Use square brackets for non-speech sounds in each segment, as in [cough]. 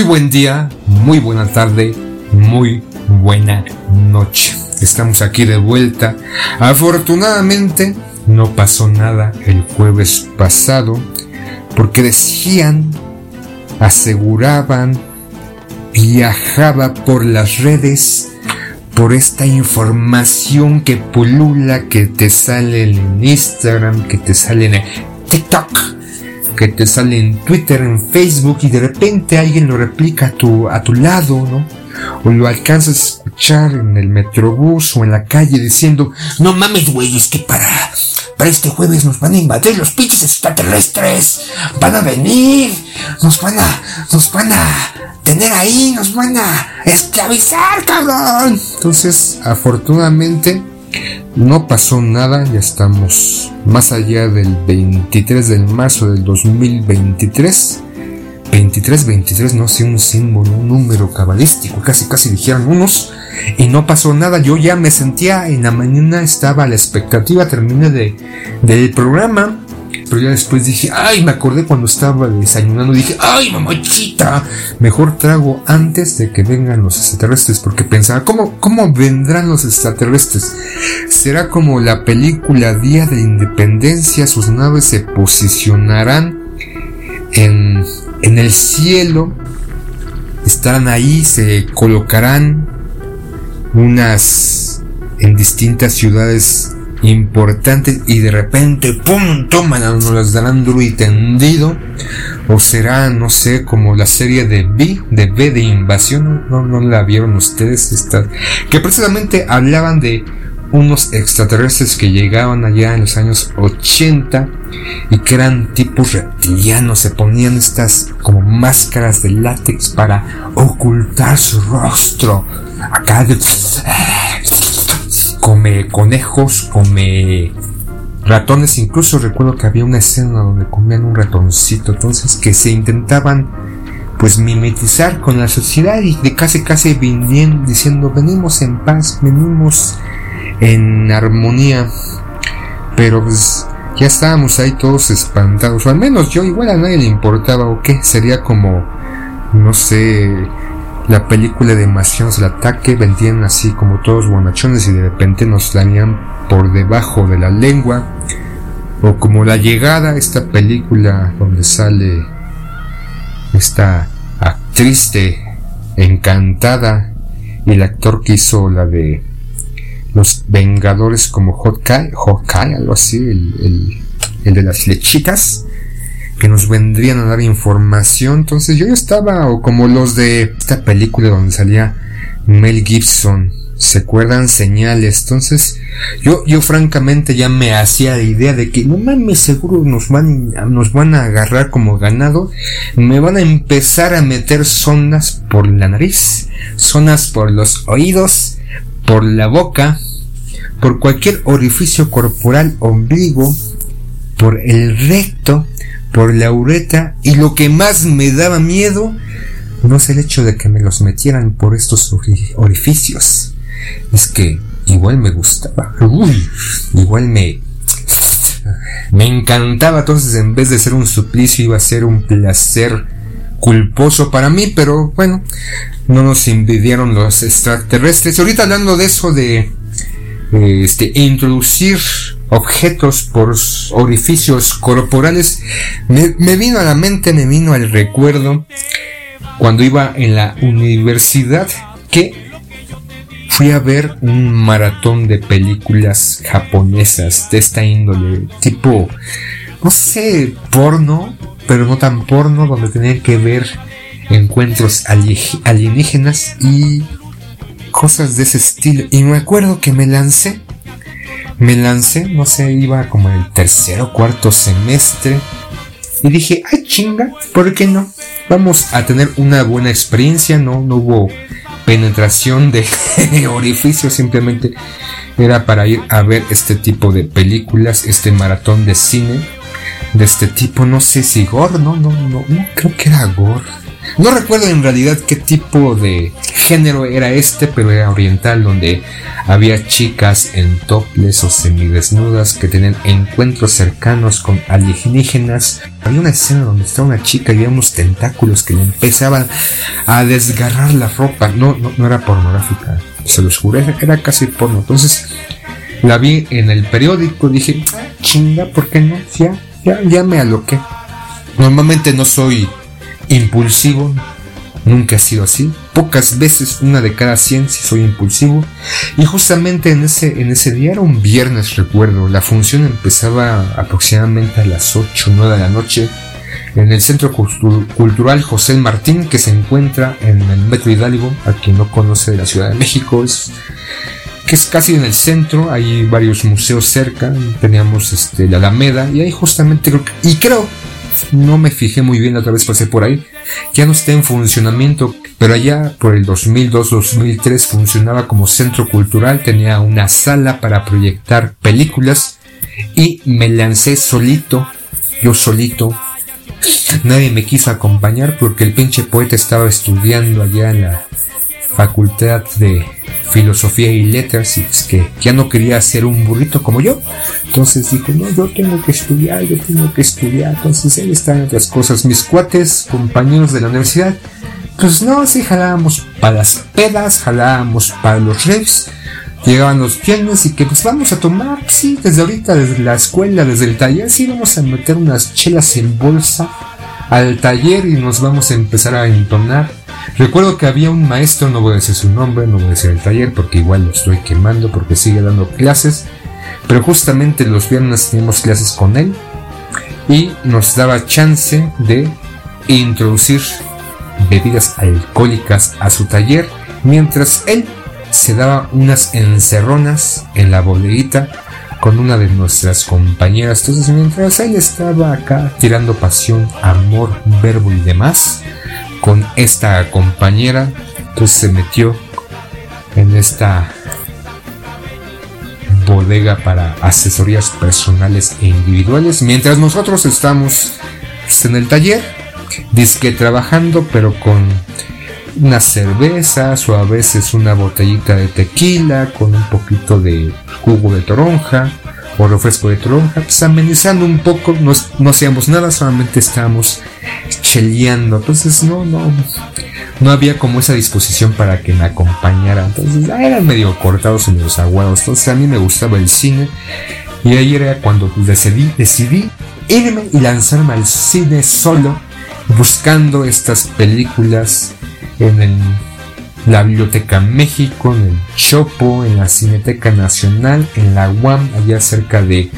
Muy buen día, muy buena tarde, muy buena noche. Estamos aquí de vuelta. Afortunadamente no pasó nada el jueves pasado porque decían, aseguraban, viajaba por las redes por esta información que pulula, que te sale en Instagram, que te sale en TikTok que te sale en Twitter, en Facebook y de repente alguien lo replica a tu, a tu lado, ¿no? O lo alcanzas a escuchar en el metrobús o en la calle diciendo, no mames, güey, es que para, para este jueves nos van a invadir los pinches extraterrestres, van a venir, nos van a, nos van a tener ahí, nos van a esclavizar, cabrón. Entonces, afortunadamente, no pasó nada, ya estamos más allá del 23 de marzo del 2023. 23, 23, no sé, un símbolo, un número cabalístico, casi casi dijeron unos, y no pasó nada, yo ya me sentía, en la mañana estaba a la expectativa, terminé de, del programa, pero ya después dije, ay, me acordé cuando estaba desayunando, dije, ay, mamachita, mejor trago antes de que vengan los extraterrestres, porque pensaba, ¿cómo, cómo vendrán los extraterrestres? Será como la película Día de Independencia, sus naves se posicionarán en, en el cielo, estarán ahí, se colocarán unas en distintas ciudades importantes y de repente, ¡pum! Toman, nos las darán duro tendido. O será, no sé, como la serie de B, de B de invasión, no, no la vieron ustedes, esta, que precisamente hablaban de unos extraterrestres que llegaban allá en los años 80 y que eran tipos reptilianos, se ponían estas como máscaras de látex para ocultar su rostro. Acá de come conejos, come ratones, incluso recuerdo que había una escena donde comían un ratoncito, entonces que se intentaban pues mimetizar con la sociedad y de casi casi vinieron diciendo venimos en paz, venimos en armonía, pero pues ya estábamos ahí todos espantados, o al menos yo igual a nadie le importaba o qué, sería como no sé, la película de Marcianos el ataque vendían así como todos bonachones y de repente nos dañan por debajo de la lengua. O como la llegada esta película donde sale esta actriz de encantada y el actor que hizo la de los Vengadores como Hawkeye, Hawkeye algo así el, el, el de las flechitas que nos vendrían a dar información. Entonces yo estaba, o como los de esta película donde salía Mel Gibson, se acuerdan señales. Entonces yo, yo francamente ya me hacía la idea de que no mames, seguro nos van, nos van a agarrar como ganado. Me van a empezar a meter zonas por la nariz, zonas por los oídos, por la boca, por cualquier orificio corporal, ombligo, por el recto, por la uretra y lo que más me daba miedo no es el hecho de que me los metieran por estos orificios, es que igual me gustaba, igual me me encantaba, entonces en vez de ser un suplicio iba a ser un placer culposo para mí, pero bueno, no nos envidiaron los extraterrestres. Ahorita hablando de eso de este introducir objetos por orificios corporales, me, vino a la mente, me vino al recuerdo cuando iba en la universidad que fui a ver un maratón de películas japonesas de esta índole, tipo, no sé, porno, pero no tan porno, donde tenía que ver encuentros alienígenas y cosas de ese estilo. Y me acuerdo que me lancé, me lancé, no sé, iba como en el tercer o cuarto semestre. Y dije, ay chinga, ¿por qué no? Vamos a tener una buena experiencia, no, no hubo penetración de [laughs] orificio, simplemente era para ir a ver este tipo de películas, este maratón de cine de este tipo, no sé si gore, no, no, no, no creo que era gore. No recuerdo en realidad qué tipo de género era este, pero era oriental, donde había chicas en toples o semidesnudas que tenían encuentros cercanos con alienígenas. Había una escena donde estaba una chica y había unos tentáculos que le empezaban a desgarrar la ropa. No, no, era pornográfica, se los juré, era casi porno. Entonces la vi en el periódico, dije, ah, chinga, ¿por qué no? Ya, ya, ya me aloqué. Normalmente no soy impulsivo, nunca he sido así. Pocas veces, una de cada 100, si soy impulsivo. Y justamente en ese, en ese día era un viernes, recuerdo. La función empezaba aproximadamente a las 8 o 9 de la noche en el Centro Cultural José Martín, que se encuentra en el Metro Hidalgo. A quien no conoce de la Ciudad de México, es que es casi en el centro, hay varios museos cerca, teníamos este, la Alameda, y ahí justamente creo y creo no me fijé muy bien, otra vez pasé por ahí, ya no está en funcionamiento, pero allá por el 2002-2003 funcionaba como centro cultural, tenía una sala para proyectar películas y me lancé solito, yo solito. Nadie me quiso acompañar porque el pinche poeta estaba estudiando allá en la facultad de filosofía y letras y es que ya no quería ser un burrito como yo. Entonces dijo, no, yo tengo que estudiar, yo tengo que estudiar. Entonces él está en otras cosas. Mis cuates, compañeros de la universidad, pues no, sí jalábamos para las pedas, jalábamos para los revs. Llegaban los viernes y que pues vamos a tomar, sí, desde ahorita, desde la escuela, desde el taller, sí vamos a meter unas chelas en bolsa al taller y nos vamos a empezar a entonar. Recuerdo que había un maestro, no voy a decir su nombre, no voy a decir el taller porque igual lo estoy quemando porque sigue dando clases, pero justamente los viernes teníamos clases con él y nos daba chance de introducir bebidas alcohólicas a su taller mientras él se daba unas encerronas en la bodeguita con una de nuestras compañeras. Entonces, mientras él estaba acá tirando pasión, amor, verbo y demás, con esta compañera, pues se metió en esta bodega para asesorías personales e individuales, mientras nosotros estamos en el taller, disque trabajando, pero con unas cervezas o a veces una botellita de tequila con un poquito de jugo de toronja o refresco de toronja, pues amenizando un poco, no, no hacíamos nada, solamente estábamos cheleando, entonces no, no, no había como esa disposición para que me acompañara, entonces eran medio cortados y medio aguados, entonces a mí me gustaba el cine. Y ahí era cuando decidí, decidí irme y lanzarme al cine solo, buscando estas películas en la Biblioteca México, en el Chopo, en la Cineteca Nacional, en la UAM, allá cerca de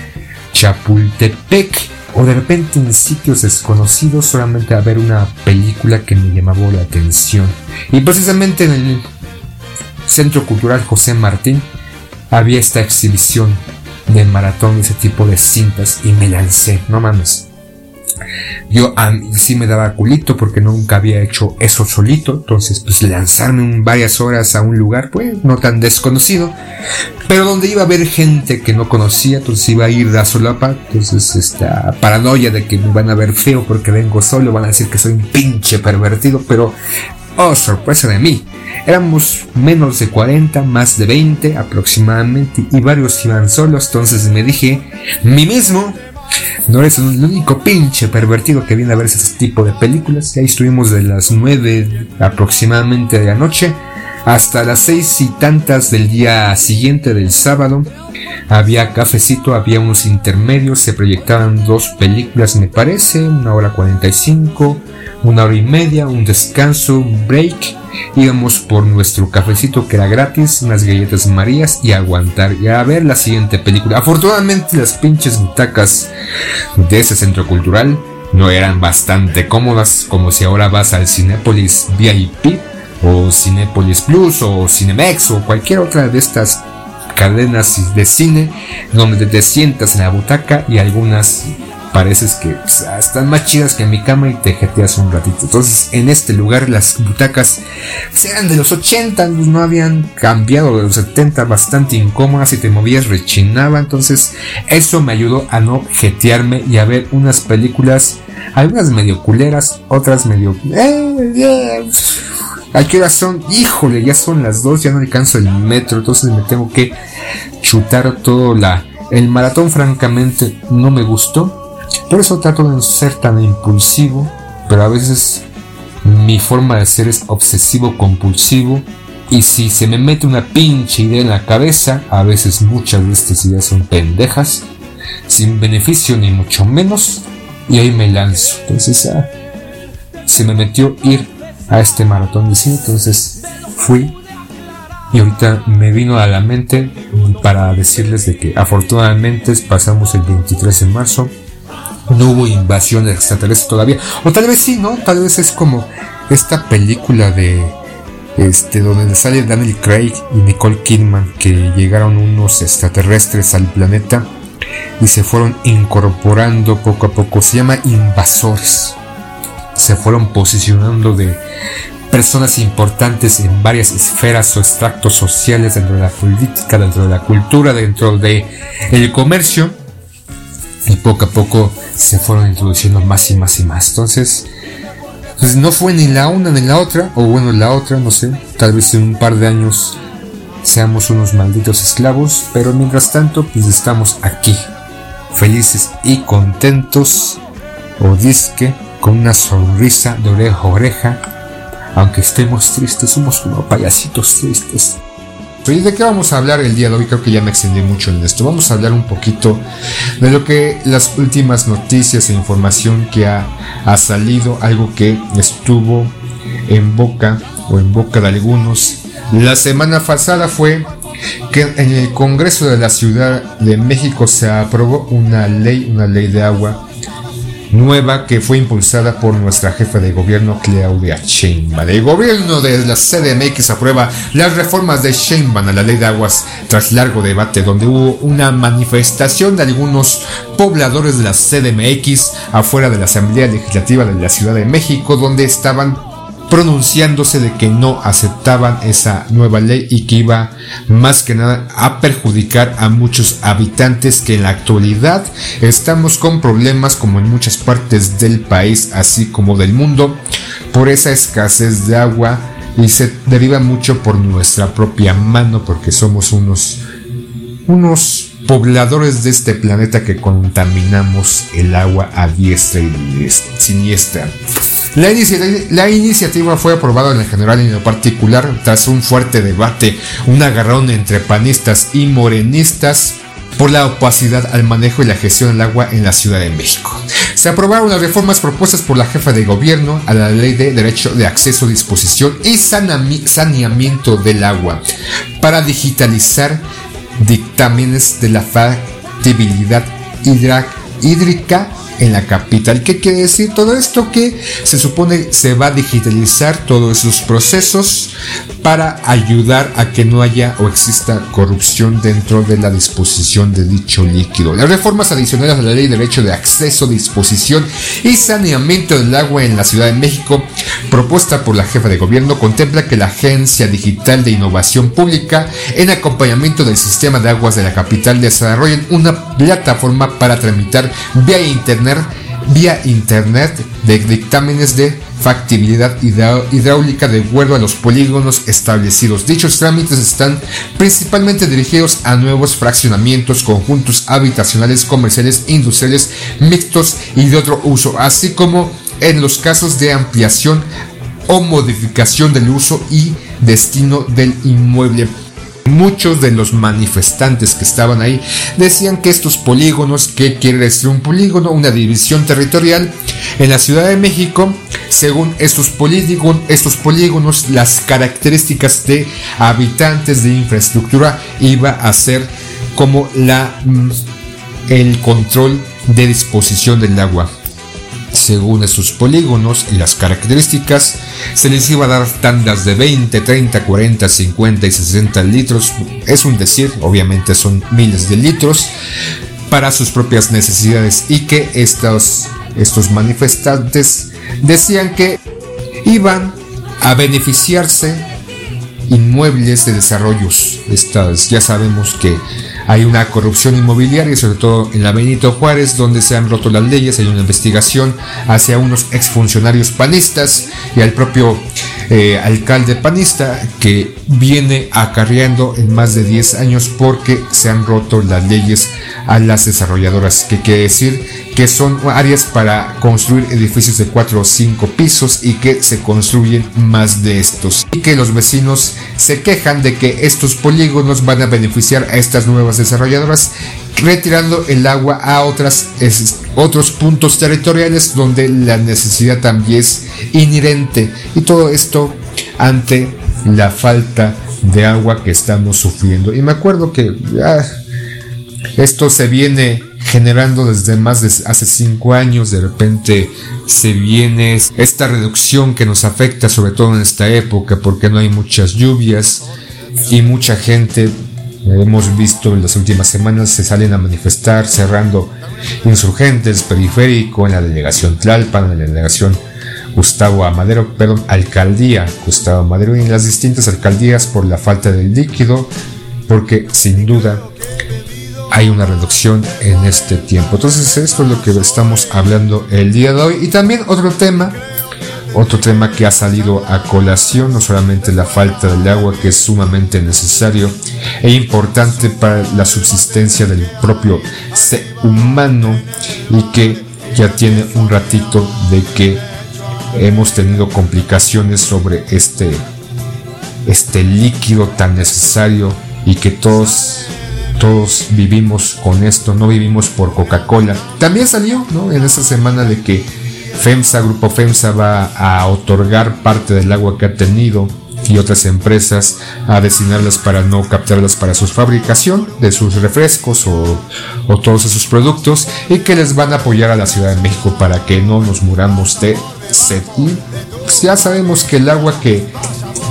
Chapultepec, o de repente en sitios desconocidos solamente a ver una película que me llamaba la atención. Y precisamente en el Centro Cultural José Martín había esta exhibición de maratón, ese tipo de cintas, y me lancé, no mames. Yo sí me daba culito porque nunca había hecho eso solito, entonces pues lanzarme varias horas a un lugar pues no tan desconocido, pero donde iba a haber gente que no conocía, entonces iba a ir a solapa, entonces esta paranoia de que me van a ver feo porque vengo solo, van a decir que soy un pinche pervertido, pero oh sorpresa de mí, éramos menos de 40, más de 20 aproximadamente y varios iban solos, entonces me dije, mí mismo, no eres el único pinche pervertido que viene a ver ese tipo de películas. Ahí estuvimos de las 9 aproximadamente de la noche hasta las seis y tantas del día siguiente del sábado. Había cafecito, había unos intermedios, se proyectaban dos películas me parece, una hora 45, una hora y media, un descanso, un break. Íbamos por nuestro cafecito que era gratis, unas galletas marías y aguantar y a ver la siguiente película. Afortunadamente las pinches butacas de ese centro cultural no eran bastante cómodas, como si ahora vas al Cinepolis VIP o Cinepolis Plus o Cinemex o cualquier otra de estas cadenas de cine donde te sientas en la butaca y algunas pareces que están más chidas que en mi cama y te jeteas un ratito. Entonces, en este lugar las butacas eran de los 80, pues, no habían cambiado de los 70, bastante incómodas y te movías rechinaba. Entonces, eso me ayudó a no jetearme y a ver unas películas, algunas medio culeras, otras medio... Eh, eh, ¿A qué hora son? Híjole, ya son las dos, ya no alcanzo el metro, entonces me tengo que chutar todo la... El maratón francamente no me gustó, por eso trato de no ser tan impulsivo, pero a veces mi forma de ser es obsesivo compulsivo y si se me mete una pinche idea en la cabeza, a veces muchas de estas ideas son pendejas, sin beneficio ni mucho menos, y ahí me lanzo. Entonces se me metió ir a este maratón de cine, entonces fui y ahorita me vino a la mente para decirles de que afortunadamente pasamos el 23 de marzo no hubo invasión extraterrestre todavía. O tal vez sí, ¿no? Tal vez es como esta película de este donde sale Daniel Craig y Nicole Kidman que llegaron unos extraterrestres al planeta y se fueron incorporando poco a poco. Se llama invasores. Se fueron posicionando de personas importantes en varias esferas o extractos sociales dentro de la política, dentro de la cultura, dentro de el comercio y poco a poco se fueron introduciendo más y más y más. Entonces, pues no fue ni la una ni la otra, o bueno, la otra, no sé, tal vez en un par de años seamos unos malditos esclavos, pero mientras tanto, pues estamos aquí, felices y contentos, o disque, con una sonrisa de oreja a oreja, aunque estemos tristes, somos como payasitos tristes. ¿Y de qué vamos a hablar el día de hoy? Creo que ya me extendí mucho en esto. Vamos a hablar un poquito de lo que las últimas noticias e información que ha, ha salido, algo que estuvo en boca o en boca de algunos. La semana pasada fue que en el Congreso de la Ciudad de México se aprobó una ley, una ley de agua nueva que fue impulsada por nuestra jefa de gobierno Claudia Sheinbaum. El gobierno de la CDMX aprueba las reformas de Sheinbaum a la ley de aguas tras largo debate donde hubo una manifestación de algunos pobladores de la CDMX afuera de la Asamblea Legislativa de la Ciudad de México donde estaban pronunciándose de que no aceptaban esa nueva ley y que iba más que nada a perjudicar a muchos habitantes que en la actualidad estamos con problemas como en muchas partes del país así como del mundo por esa escasez de agua y se deriva mucho por nuestra propia mano porque somos unos unos pobladores de este planeta que contaminamos el agua a diestra y siniestra. La, iniciativa fue aprobada en el general y en lo particular tras un fuerte debate, un agarrón entre panistas y morenistas por la opacidad al manejo y la gestión del agua en la Ciudad de México. Se aprobaron las reformas propuestas por la jefa de gobierno a la ley de derecho de acceso, disposición y saneamiento del agua para digitalizar dictámenes de la factibilidad hídrica en la capital. ¿Qué quiere decir todo esto? Que se supone se va a digitalizar todos esos procesos para ayudar a que no haya o exista corrupción dentro de la disposición de dicho líquido. Las reformas adicionales a la Ley de Derecho de Acceso, Disposición y Saneamiento del Agua en la Ciudad de México, propuesta por la jefa de gobierno, contempla que la Agencia Digital de Innovación Pública, en acompañamiento del sistema de aguas de la capital, desarrollen una plataforma para tramitar vía internet vía internet de dictámenes de factibilidad hidráulica de acuerdo a los polígonos establecidos. Dichos trámites están principalmente dirigidos a nuevos fraccionamientos, conjuntos habitacionales, comerciales, industriales, mixtos y de otro uso, así como en los casos de ampliación o modificación del uso y destino del inmueble. Muchos de los manifestantes que estaban ahí decían que estos polígonos, que quiere decir un polígono, una división territorial en la Ciudad de México, según estos, polígonos, estos polígonos, las características de habitantes de infraestructura iba a ser como la, mm, el control de disposición del agua. Según esos polígonos y las características, se les iba a dar tandas de 20, 30, 40, 50 y 60 litros. Es un decir, obviamente son miles de litros para sus propias necesidades y que estos, estos manifestantes decían que iban a beneficiarse inmuebles de desarrollos. Estas, ya sabemos que hay una corrupción inmobiliaria, sobre todo en la Benito Juárez, donde se han roto las leyes, hay una investigación hacia unos exfuncionarios panistas y al propio eh, alcalde panista que viene acarreando en más de 10 años porque se han roto las leyes a las desarrolladoras, que quiere decir que son áreas para construir edificios de 4 o 5 pisos y que se construyen más de estos. Y que los vecinos se quejan de que estos polígonos van a beneficiar a estas nuevas desarrolladoras retirando el agua a otras, otros puntos territoriales donde la necesidad también es inherente. Y todo esto ante la falta de agua que estamos sufriendo. Y me acuerdo que ah, esto se viene generando desde más de hace cinco años, de repente se viene esta reducción que nos afecta sobre todo en esta época porque no hay muchas lluvias y mucha gente hemos visto en las últimas semanas se salen a manifestar cerrando insurgentes periférico en la delegación Tlalpan, en la delegación Gustavo Amadero, perdón, alcaldía Gustavo Amadero y en las distintas alcaldías por la falta de líquido porque sin duda hay una reducción en este tiempo. Entonces esto es lo que estamos hablando el día de hoy. Y también otro tema, otro tema que ha salido a colación, no solamente la falta del agua que es sumamente necesario e importante para la subsistencia del propio ser humano y que ya tiene un ratito de que hemos tenido complicaciones sobre este, este líquido tan necesario y que todos todos vivimos con esto, no vivimos por Coca-Cola. También salió ¿no? en esta semana de que FEMSA, Grupo FEMSA va a otorgar parte del agua que ha tenido y otras empresas a destinarlas para no captarlas para su fabricación de sus refrescos o, todos esos productos y que les van a apoyar a la Ciudad de México para que no nos muramos de sed. Ya sabemos que el agua que,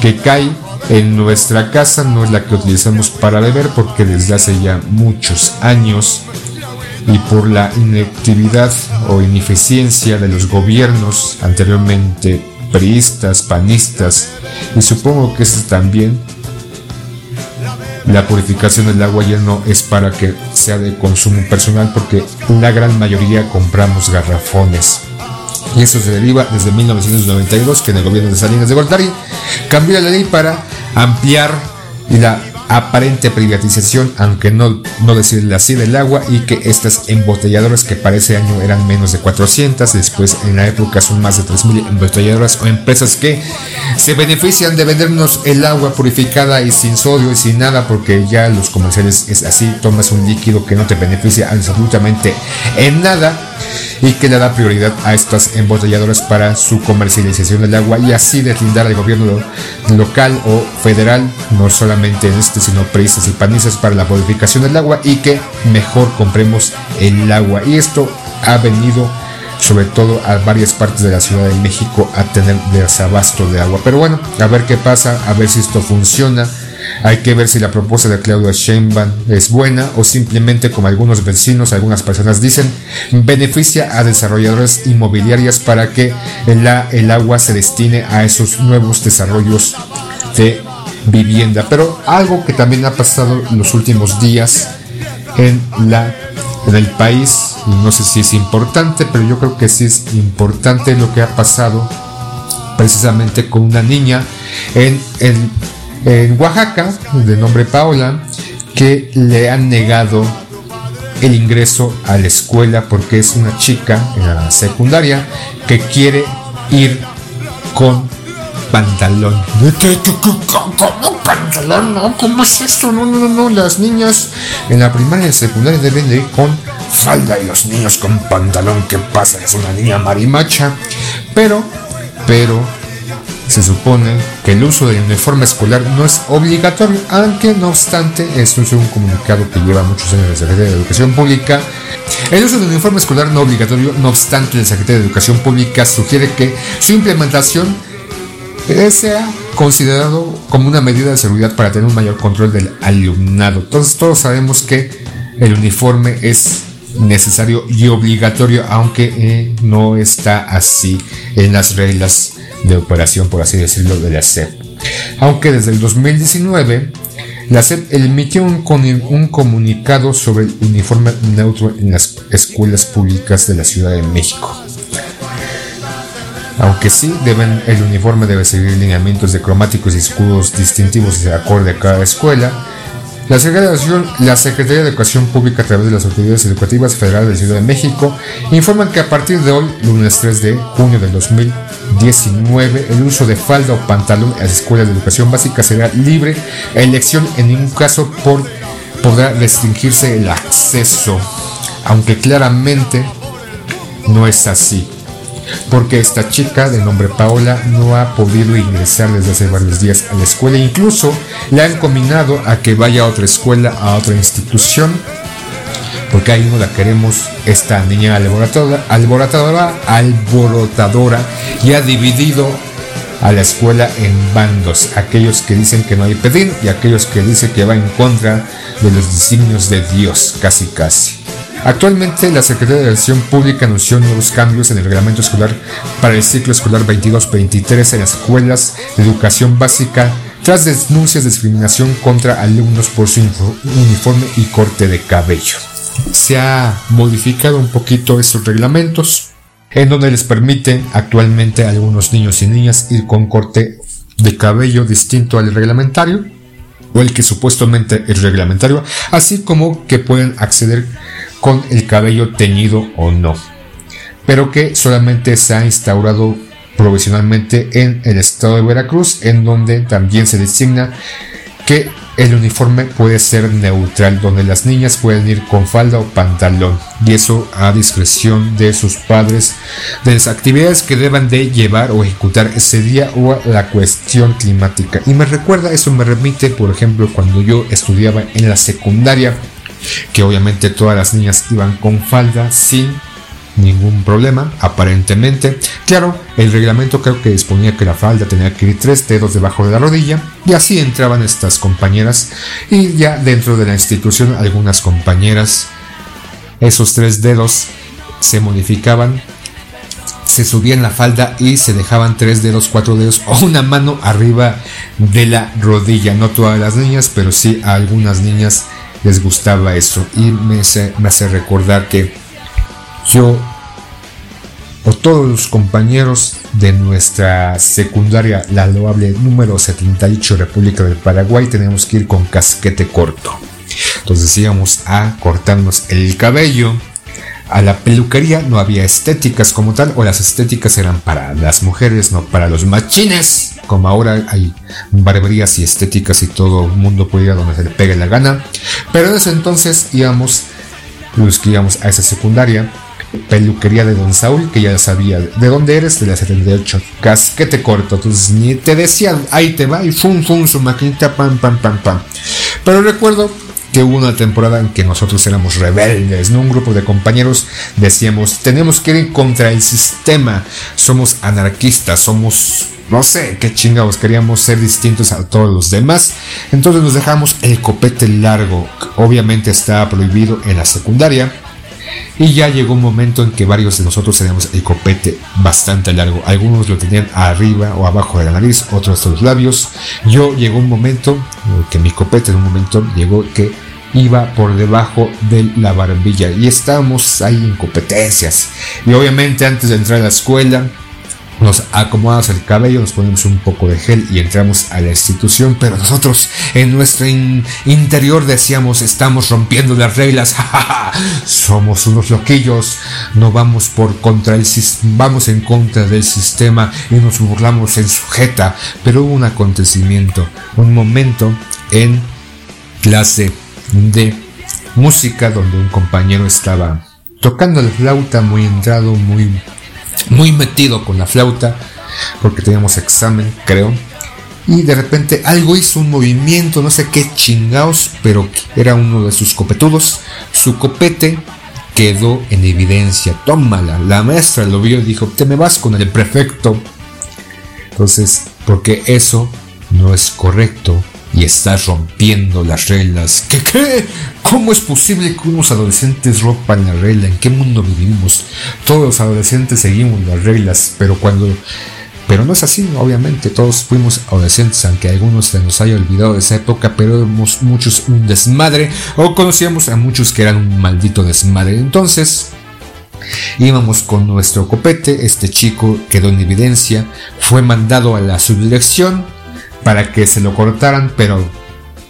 que cae en nuestra casa no es la que utilizamos para beber porque desde hace ya muchos años y por la inactividad o ineficiencia de los gobiernos anteriormente priistas, panistas y supongo que eso también la purificación del agua ya no es para que sea de consumo personal porque la gran mayoría compramos garrafones. Y eso se deriva desde 1992 que en el gobierno de Salinas de Gortari cambió la ley para ampliar la aparente privatización, aunque no, no decirle así, del agua y que estas embotelladoras que para ese año eran menos de 400, después en la época son más de 3.000 embotelladoras o empresas que se benefician de vendernos el agua purificada y sin sodio y sin nada porque ya los comerciales es así, tomas un líquido que no te beneficia absolutamente en nada y que le da prioridad a estas embotelladoras para su comercialización del agua y así deslindar al gobierno local o federal, no solamente en este, sino prisas y panistas para la purificación del agua y que mejor compremos el agua. Y esto ha venido sobre todo a varias partes de la Ciudad de México a tener desabasto de agua. Pero bueno, a ver qué pasa, a ver si esto funciona. Hay que ver si la propuesta de Claudia Sheinbaum es buena o simplemente, como algunos vecinos, algunas personas dicen, beneficia a desarrolladores inmobiliarias para que el agua se destine a esos nuevos desarrollos de vivienda. Pero algo que también ha pasado en los últimos días en, la, en el país, no sé si es importante, pero yo creo que sí es importante lo que ha pasado precisamente con una niña en el en Oaxaca, de nombre Paola, que le han negado el ingreso a la escuela porque es una chica en la secundaria que quiere ir con pantalón. ¿Cómo pantalón? No, ¿cómo es esto? No, no, no. Las niñas en la primaria y secundaria deben de ir con falda y los niños con pantalón. ¿Qué pasa? Es una niña marimacha. Pero, pero, se supone que el uso del uniforme escolar no es obligatorio, aunque no obstante, esto es un comunicado que lleva muchos años la Secretaría de Educación Pública. El uso del uniforme escolar no obligatorio, no obstante, la Secretaría de Educación Pública sugiere que su implementación sea considerado como una medida de seguridad para tener un mayor control del alumnado. Entonces todos sabemos que el uniforme es necesario y obligatorio, aunque eh, no está así en las reglas de operación, por así decirlo, de la SEP. Aunque desde el 2019 la SEP emitió un, un, comunicado sobre el uniforme neutro en las escuelas públicas de la Ciudad de México. Aunque sí, el uniforme debe seguir lineamientos de cromáticos y escudos distintivos de acorde a cada escuela, la Secretaría, de Educación Pública a través de las autoridades educativas federales de Ciudad de México informan que a partir de hoy, lunes 3 de junio del 2019, el uso de falda o pantalón en las escuelas de educación básica será libre. Elección en ningún caso podrá restringirse el acceso, aunque claramente no es así porque esta chica de nombre Paola no ha podido ingresar desde hace varios días a la escuela. Incluso le han combinado a que vaya a otra escuela, a otra institución, porque ahí no la queremos, esta niña alborotadora, alborotadora, alborotadora y ha dividido a la escuela en bandos, aquellos que dicen que no hay pedir y aquellos que dicen que va en contra de los designios de Dios, casi casi. Actualmente, la Secretaría de Educación Pública anunció nuevos cambios en el reglamento escolar para el ciclo escolar 22-23 en las escuelas de educación básica tras denuncias de discriminación contra alumnos por su uniforme y corte de cabello. Se ha modificado un poquito estos reglamentos, en donde les permite actualmente a algunos niños y niñas ir con corte de cabello distinto al reglamentario, o el que supuestamente es reglamentario, así como que pueden acceder con el cabello teñido o no, pero que solamente se ha instaurado provisionalmente en el estado de Veracruz, en donde también se designa que el uniforme puede ser neutral, donde las niñas pueden ir con falda o pantalón, y eso a discreción de sus padres, de las actividades que deban de llevar o ejecutar ese día o la cuestión climática. Y me recuerda, eso me remite, por ejemplo, cuando yo estudiaba en la secundaria, que obviamente todas las niñas iban con falda sin ningún problema, aparentemente. Claro, el reglamento creo que disponía que la falda tenía que ir tres dedos debajo de la rodilla y así entraban estas compañeras y ya dentro de la institución algunas compañeras esos tres dedos se modificaban se subían la falda y se dejaban tres dedos, cuatro dedos o una mano arriba de la rodilla. No todas las niñas, pero sí a algunas niñas les gustaba eso y me hace, me hace recordar que yo o todos los compañeros de nuestra secundaria, la loable número 78 República del Paraguay, tenemos que ir con casquete corto. Entonces íbamos a cortarnos el cabello. A la peluquería no había estéticas como tal, o las estéticas eran para las mujeres, no para los machines como ahora hay barberías y estéticas y todo el mundo puede ir a donde se le pegue la gana. Pero ese entonces íbamos, los que íbamos a esa secundaria, peluquería de Don Saúl, que ya sabía de dónde eres, de la 78, casquete corto, entonces ni te decían, ahí te va, y fum, fum, su maquinita, pam, pam, pam, pam. Pero recuerdo que hubo una temporada en que nosotros éramos rebeldes, ¿no? Un grupo de compañeros decíamos, tenemos que ir contra el sistema, somos anarquistas, somos no sé qué chingados, queríamos ser distintos a todos los demás. Entonces nos dejamos el copete largo, obviamente estaba prohibido en la secundaria. Y ya llegó un momento en que varios de nosotros teníamos el copete bastante largo. Algunos lo tenían arriba o abajo de la nariz, otros de los labios. Yo llegó un momento que mi copete en un momento llegó que iba por debajo de la barbilla y estábamos ahí en competencias. Y obviamente antes de entrar a la escuela nos acomodamos el cabello, nos ponemos un poco de gel y entramos a la institución, pero nosotros en nuestro interior decíamos, estamos rompiendo las reglas, [laughs] somos unos loquillos, no vamos por contra el vamos en contra del sistema y nos burlamos en sujeta, pero hubo un acontecimiento, un momento en clase de música donde un compañero estaba tocando la flauta muy entrado, muy muy metido con la flauta porque teníamos examen, creo. Y de repente algo hizo un movimiento, no sé qué chingaos, pero era uno de sus copetudos. Su copete quedó en evidencia. Tómala. La maestra lo vio y dijo, te me vas con el prefecto. Entonces, porque eso no es correcto y estás rompiendo las reglas. ¿Qué qué? ¿Cómo es posible que unos adolescentes rompan la regla? ¿En qué mundo vivimos? Todos los adolescentes seguimos las reglas, pero cuando pero no es así, obviamente, todos fuimos adolescentes, aunque algunos se nos haya olvidado de esa época, pero éramos muchos un desmadre, o conocíamos a muchos que eran un maldito desmadre. Entonces, íbamos con nuestro copete, este chico quedó en evidencia, fue mandado a la subdirección para que se lo cortaran, pero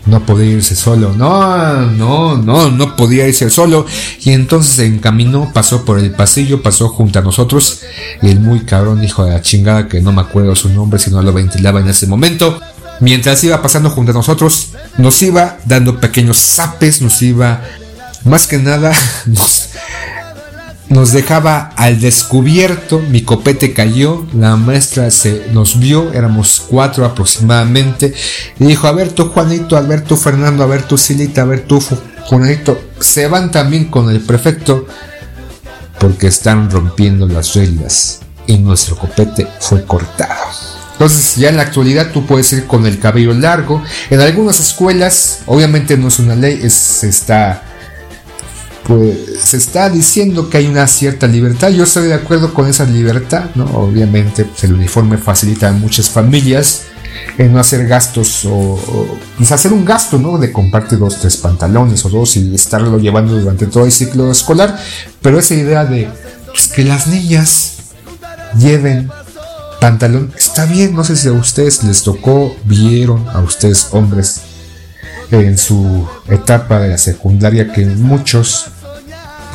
no podía irse solo. No, no, no, no podía irse solo. Y entonces se encaminó, pasó por el pasillo, pasó junto a nosotros. Y el muy cabrón hijo de la chingada, que no me acuerdo su nombre si no lo ventilaba en ese momento. Mientras iba pasando junto a nosotros, nos iba dando pequeños zapes, nos iba, más que nada, [laughs] nos, nos dejaba al descubierto, mi copete cayó, la maestra se nos vio, éramos cuatro aproximadamente, y dijo, a ver tú Juanito, a ver tú Fernando, a ver tú Silita, a ver Juanito, se van también con el prefecto porque están rompiendo las reglas y nuestro copete fue cortado. Entonces ya en la actualidad tú puedes ir con el cabello largo. En algunas escuelas, obviamente no es una ley, es, está pues se está diciendo que hay una cierta libertad. Yo estoy de acuerdo con esa libertad. Obviamente pues, el uniforme facilita a muchas familias en no hacer gastos o, pues, hacer un gasto. De comprarte dos, tres pantalones o dos y estarlo llevando durante todo el ciclo escolar. Pero esa idea de pues, que las niñas lleven pantalón está bien. No sé si a ustedes les tocó, vieron a ustedes hombres en su etapa de la secundaria que muchos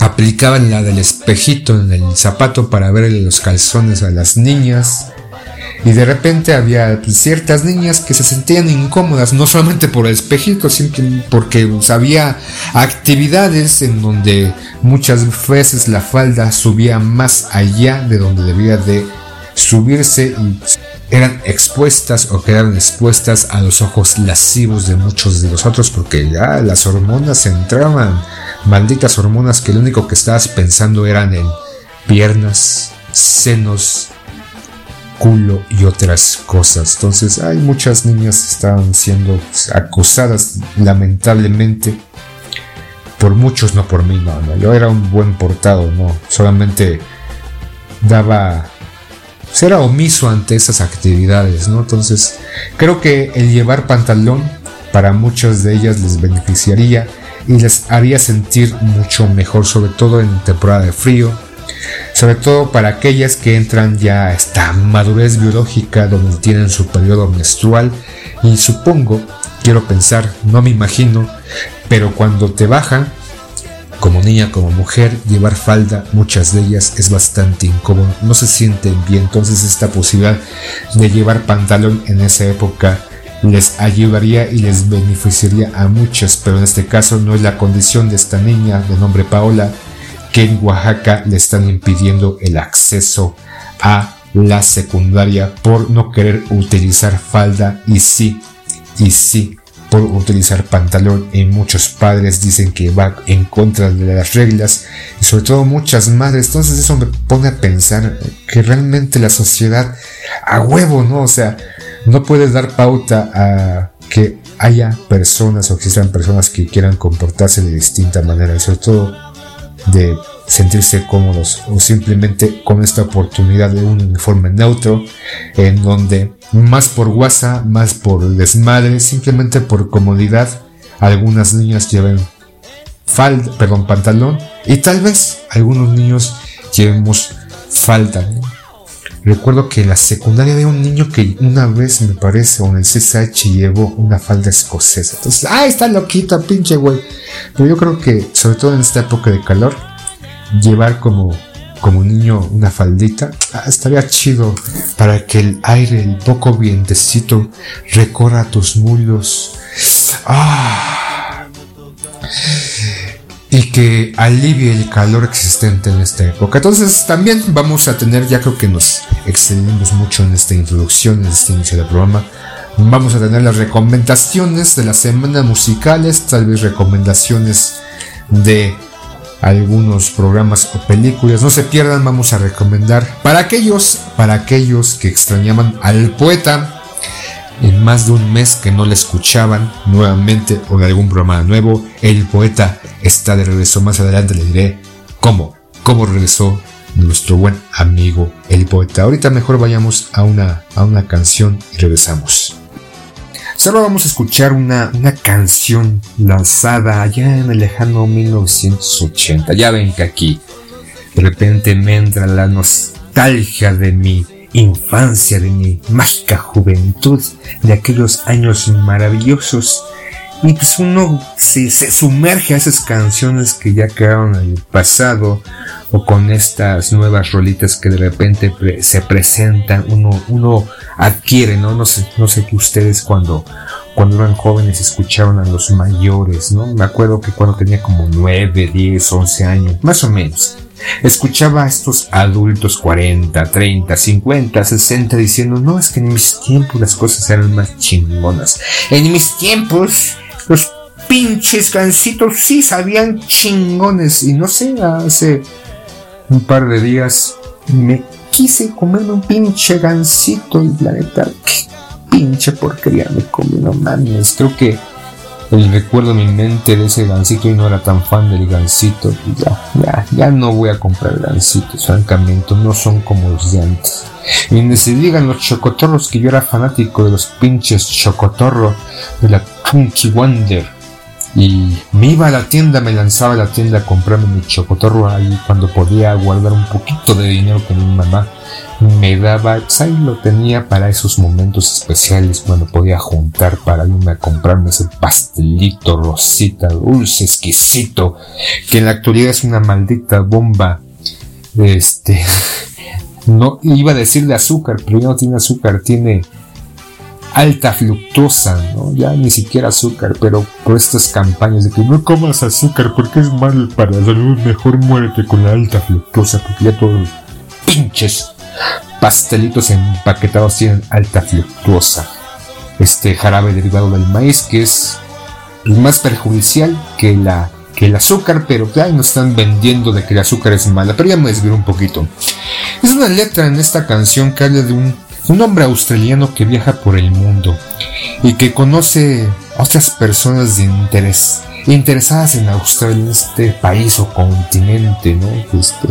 aplicaban la del espejito en el zapato para ver los calzones a las niñas. Y de repente había ciertas niñas que se sentían incómodas, no solamente por el espejito, sino porque había actividades en donde muchas veces la falda subía más allá de donde debía de subirse eran expuestas o quedaron expuestas a los ojos lascivos de muchos de nosotros porque ya las hormonas entraban, malditas hormonas que lo único que estabas pensando eran en piernas, senos, culo y otras cosas. Entonces hay muchas niñas que estaban siendo acusadas lamentablemente por muchos, no por mí, no, no. Yo era un buen portado, no, solamente daba era omiso ante esas actividades, ¿no? Entonces, creo que el llevar pantalón para muchas de ellas les beneficiaría y les haría sentir mucho mejor, sobre todo en temporada de frío, sobre todo para aquellas que entran ya a esta madurez biológica donde tienen su periodo menstrual y supongo, quiero pensar, no me imagino, pero cuando te bajan como niña, como mujer, llevar falda, muchas de ellas es bastante incómodo, no se sienten bien, entonces esta posibilidad de llevar pantalón en esa época les ayudaría y les beneficiaría a muchas, pero en este caso no es la condición de esta niña de nombre Paola, que en Oaxaca le están impidiendo el acceso a la secundaria por no querer utilizar falda y sí, y sí, por utilizar pantalón y muchos padres dicen que va en contra de las reglas y sobre todo muchas madres. Entonces eso me pone a pensar que realmente la sociedad a huevo, ¿no? O sea, no puedes dar pauta a que haya personas o existan personas que quieran comportarse de distinta manera y sobre todo de sentirse cómodos o simplemente con esta oportunidad de un uniforme neutro en donde más por guasa, más por desmadre, simplemente por comodidad, algunas niñas lleven falda, perdón, pantalón y tal vez algunos niños llevemos falda. Recuerdo que en la secundaria había un niño que una vez me parece, o en el CSH llevó una falda escocesa. Entonces, ¡ay, está loquito, pinche güey! Pero yo creo que, sobre todo en esta época de calor, llevar como como niño una faldita, ah, estaría chido para que el aire, el poco vientecito recorra tus muslos. Ah. Y que alivie el calor existente en esta época. Entonces también vamos a tener, ya creo que nos excedimos mucho en esta introducción, en este inicio del programa, vamos a tener las recomendaciones de la semana musicales, tal vez recomendaciones de algunos programas o películas. No se pierdan, vamos a recomendar para aquellos, para aquellos que extrañaban al poeta en más de un mes que no le escuchaban nuevamente o de algún programa nuevo, el poeta está de regreso. Más adelante le diré cómo, cómo regresó nuestro buen amigo el poeta. Ahorita mejor vayamos a una, a una canción y regresamos. Solo vamos a escuchar una, una canción lanzada allá en el lejano 1980. Ya ven que aquí de repente me entra la nostalgia de mi infancia, de mi mágica juventud, de aquellos años maravillosos. Y pues uno se, sumerge a esas canciones que ya quedaron en el pasado o con estas nuevas rolitas que de repente se presentan, uno, uno adquiere, ¿no? No sé, no sé que ustedes cuando, cuando eran jóvenes escuchaban a los mayores, ¿no? Me acuerdo que cuando tenía como 9, 10, 11 años, más o menos, Escuchaba a estos adultos 40, 30, 50, 60 diciendo, no, es que en mis tiempos las cosas eran más chingonas. En mis tiempos los pinches gancitos sí sabían chingones. Y no sé, hace un par de días me quise comerme un pinche gancito y la neta, pinche porquería me comí, no mames. Creo que el recuerdo en mi mente de ese gansito y no era tan fan del gansito. Ya, ya, ya no voy a comprar gancitos, francamente, no son como los de antes. Y ni se digan los chocotorros que yo era fanático de los pinches chocotorros de la Punky Wonder. Y me iba a la tienda, me lanzaba a la tienda a comprarme mi chocotorro ahí cuando podía guardar un poquito de dinero con mi mamá me daba, pues ahí lo tenía para esos momentos especiales cuando podía juntar para irme a comprarme ese pastelito rosita, dulce, exquisito, que en la actualidad es una maldita bomba. Este, [laughs] no iba a decir de azúcar, pero ya no tiene azúcar, tiene alta fluctuosa, ¿no? Ya ni siquiera azúcar, pero por estas campañas de que no comas azúcar porque es mal para la salud, mejor muérete con la alta fluctuosa, porque ya todos pinches pastelitos empaquetados tienen alta fluctuosa. Este jarabe derivado del maíz que es más perjudicial que la que el azúcar, pero ya nos están vendiendo de que el azúcar es mala, pero ya me desvío un poquito. Es una letra en esta canción que habla de un, un hombre australiano que viaja por el mundo y que conoce a otras personas de interés, interesadas en Australia, en este país o continente, ¿no? Este,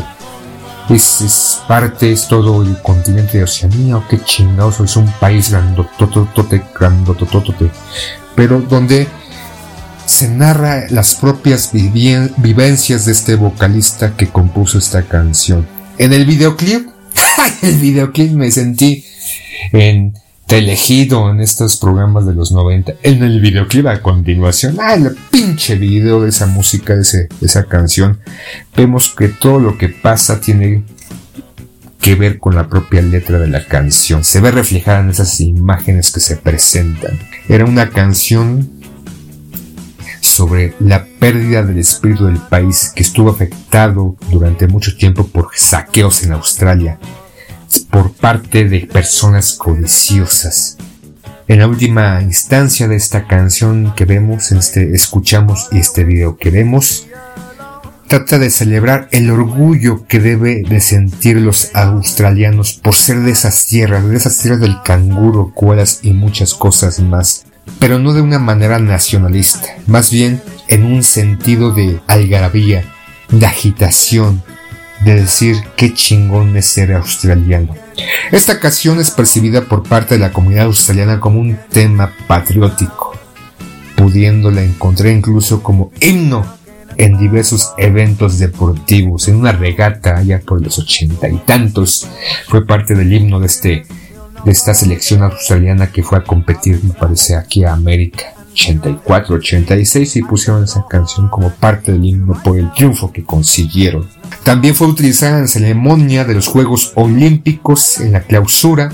es, parte, es todo el continente de Oceanía, o qué chingados, es un país grandototote, grandototote, pero donde se narra las propias vivencias de este vocalista que compuso esta canción. En el videoclip, [laughs] el videoclip me sentí en elegido en estos programas de los 90 en el videoclip a continuación. Ah el pinche video de esa música ese, de esa canción. Vemos que todo lo que pasa tiene que ver con la propia letra de la canción. Se ve reflejada en esas imágenes que se presentan. Era una canción sobre la pérdida del espíritu del país que estuvo afectado durante mucho tiempo por saqueos en Australia por parte de personas codiciosas. En la última instancia de esta canción que vemos, este, escuchamos y este video que vemos, trata de celebrar el orgullo que debe de sentir los australianos por ser de esas tierras, de esas tierras del canguro, cuelas y muchas cosas más, pero no de una manera nacionalista, más bien en un sentido de algarabía, de agitación, de decir qué chingón es ser australiano. Esta canción es percibida por parte de la comunidad australiana como un tema patriótico, pudiéndola encontrar incluso como himno en diversos eventos deportivos, en una regata allá por los ochenta y tantos, fue parte del himno de este de esta selección australiana que fue a competir, me parece, aquí a América. 84, 86 y pusieron esa canción como parte del himno por el triunfo que consiguieron. También fue utilizada en la ceremonia de los Juegos Olímpicos en la clausura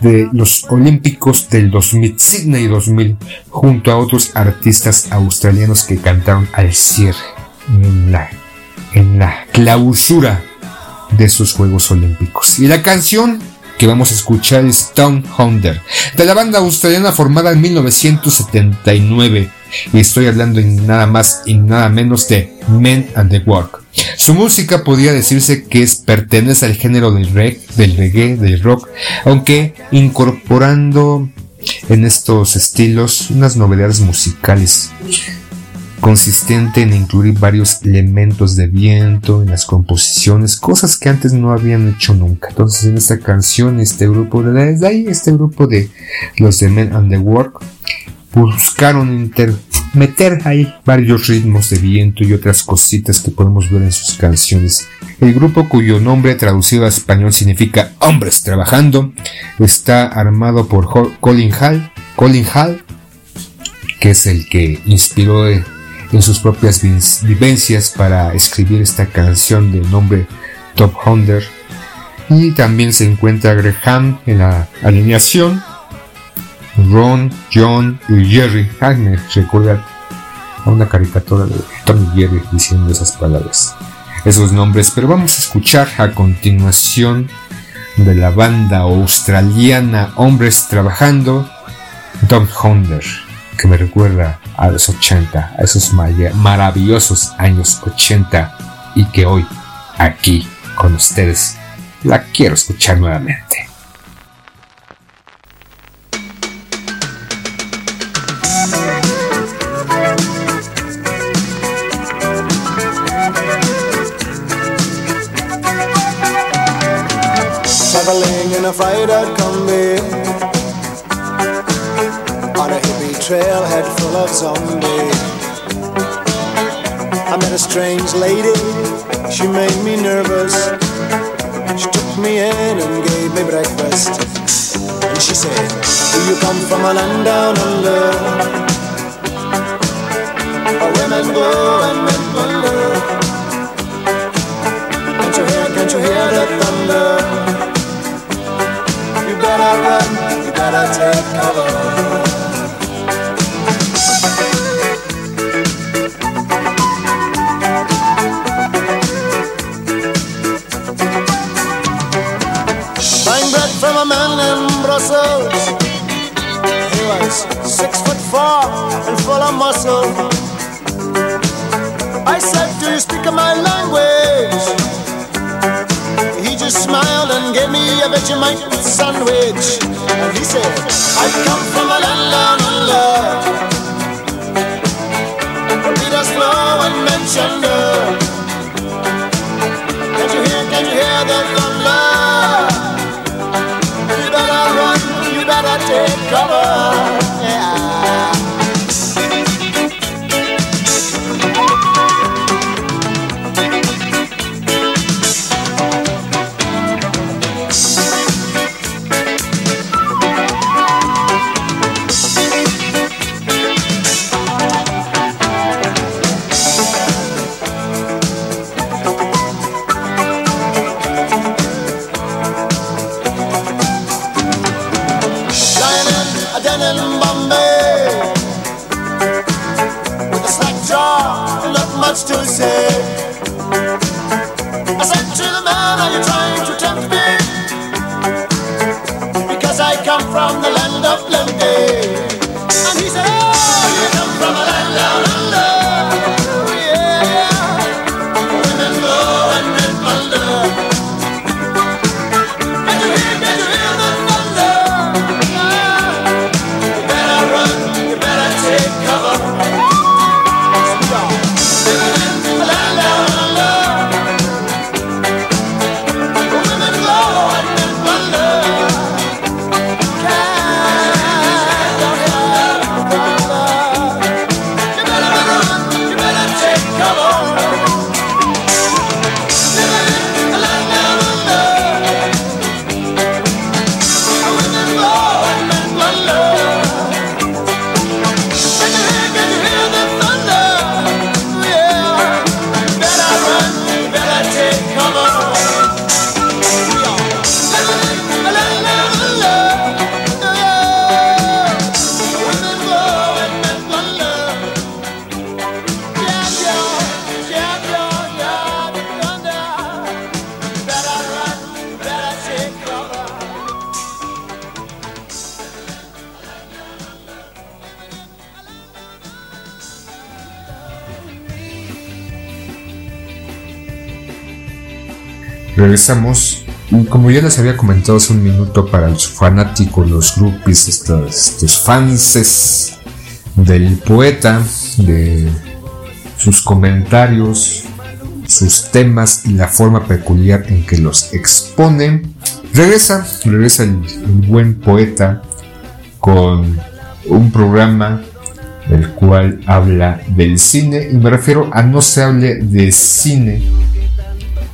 de los Olímpicos del 2000, Sydney 2000, junto a otros artistas australianos que cantaron al cierre. en la, en la clausura de esos Juegos Olímpicos. Y la canción que vamos a escuchar es Town Hunter, de la banda australiana formada en 1979. Y estoy hablando en nada más y nada menos de Men and the Work. Su música podría decirse que es, pertenece al género del del reggae, del rock, aunque incorporando en estos estilos unas novedades musicales consistente en incluir varios elementos de viento en las composiciones, cosas que antes no habían hecho nunca. Entonces en esta canción, este grupo de desde ahí, este grupo de los de Men and the Work buscaron meter ahí varios ritmos de viento y otras cositas que podemos ver en sus canciones. El grupo cuyo nombre traducido a español significa hombres trabajando está armado por Colin Hall, Colin Hall que es el que inspiró en sus propias vivencias para escribir esta canción de nombre Top Hunter. Y también se encuentra Graham en la alineación. Ron, John y Jerry. Ay, me recuerda a una caricatura de Tommy Jerry diciendo esas palabras, esos nombres. Pero vamos a escuchar a continuación de la banda australiana Hombres Trabajando, Top Hunter que me recuerda a los 80, a esos maravillosos años 80 y que hoy, aquí con ustedes, la quiero escuchar nuevamente. Trailhead full of zombies. I met a strange lady, she made me nervous. She took me in and gave me breakfast. And she said, Do you come from a land down under? Where women go and men wonder. Can't you hear, can't you hear the thunder? You better run, you better take cover. Brussels. He was six foot four and full of muscle. I said, Do you speak my language? He just smiled and gave me a Vegemite sandwich. And he said, I come from a land down under. Peter's Flow and Manchester. Regresamos. Como ya les había comentado hace un minuto, para los fanáticos, los groupies, estos, estos fanses del poeta, de sus comentarios, sus temas y la forma peculiar en que los expone. Regresa, regresa el, buen poeta con un programa el cual habla del cine y me refiero a no se hable de cine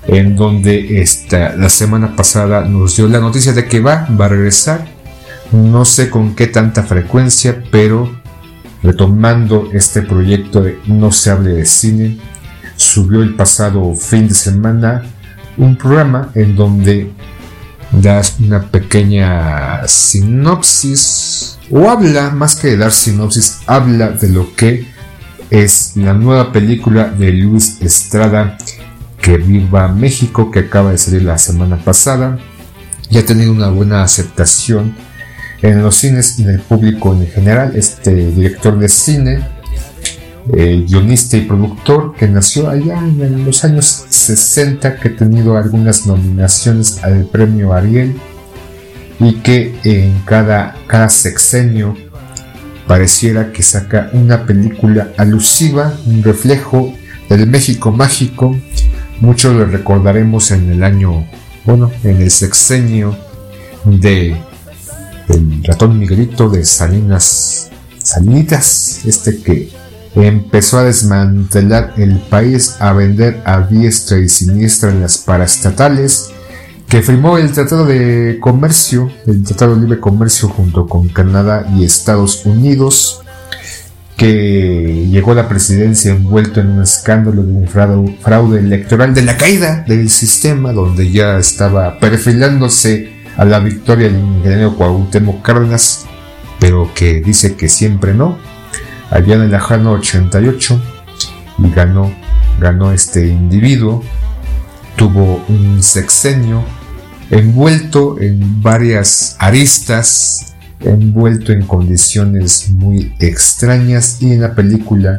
en donde esta, la semana pasada nos dio la noticia de que va, va a regresar. No sé con qué tanta frecuencia pero retomando este proyecto de no se hable de cine subió el pasado fin de semana un programa en donde das una pequeña sinopsis o habla, más que dar sinopsis, habla de lo que es la nueva película de Luis Estrada que viva México que acaba de salir la semana pasada y ha tenido una buena aceptación en los cines y en el público en general. Este director de cine eh, guionista y productor que nació allá en los años 60, que ha tenido algunas nominaciones al premio Ariel y que en cada, cada sexenio pareciera que saca una película alusiva, un reflejo del México mágico. Muchos lo recordaremos en el año, bueno, en el sexenio de el ratón Miguelito de Salinas, Salinitas, este que empezó a desmantelar el país, a vender a diestra y siniestra las paraestatales, que firmó el Tratado de Comercio, el Tratado de Libre Comercio junto con Canadá y Estados Unidos, que llegó a la presidencia envuelto en un escándalo de un fraude, electoral de la caída del sistema, donde ya estaba perfilándose a la victoria del ingeniero Cuauhtémoc Cárdenas, pero que dice que siempre no, allá en el lejano 88 y ganó, ganó este individuo, tuvo un sexenio envuelto en varias aristas, envuelto en condiciones muy extrañas y en la película,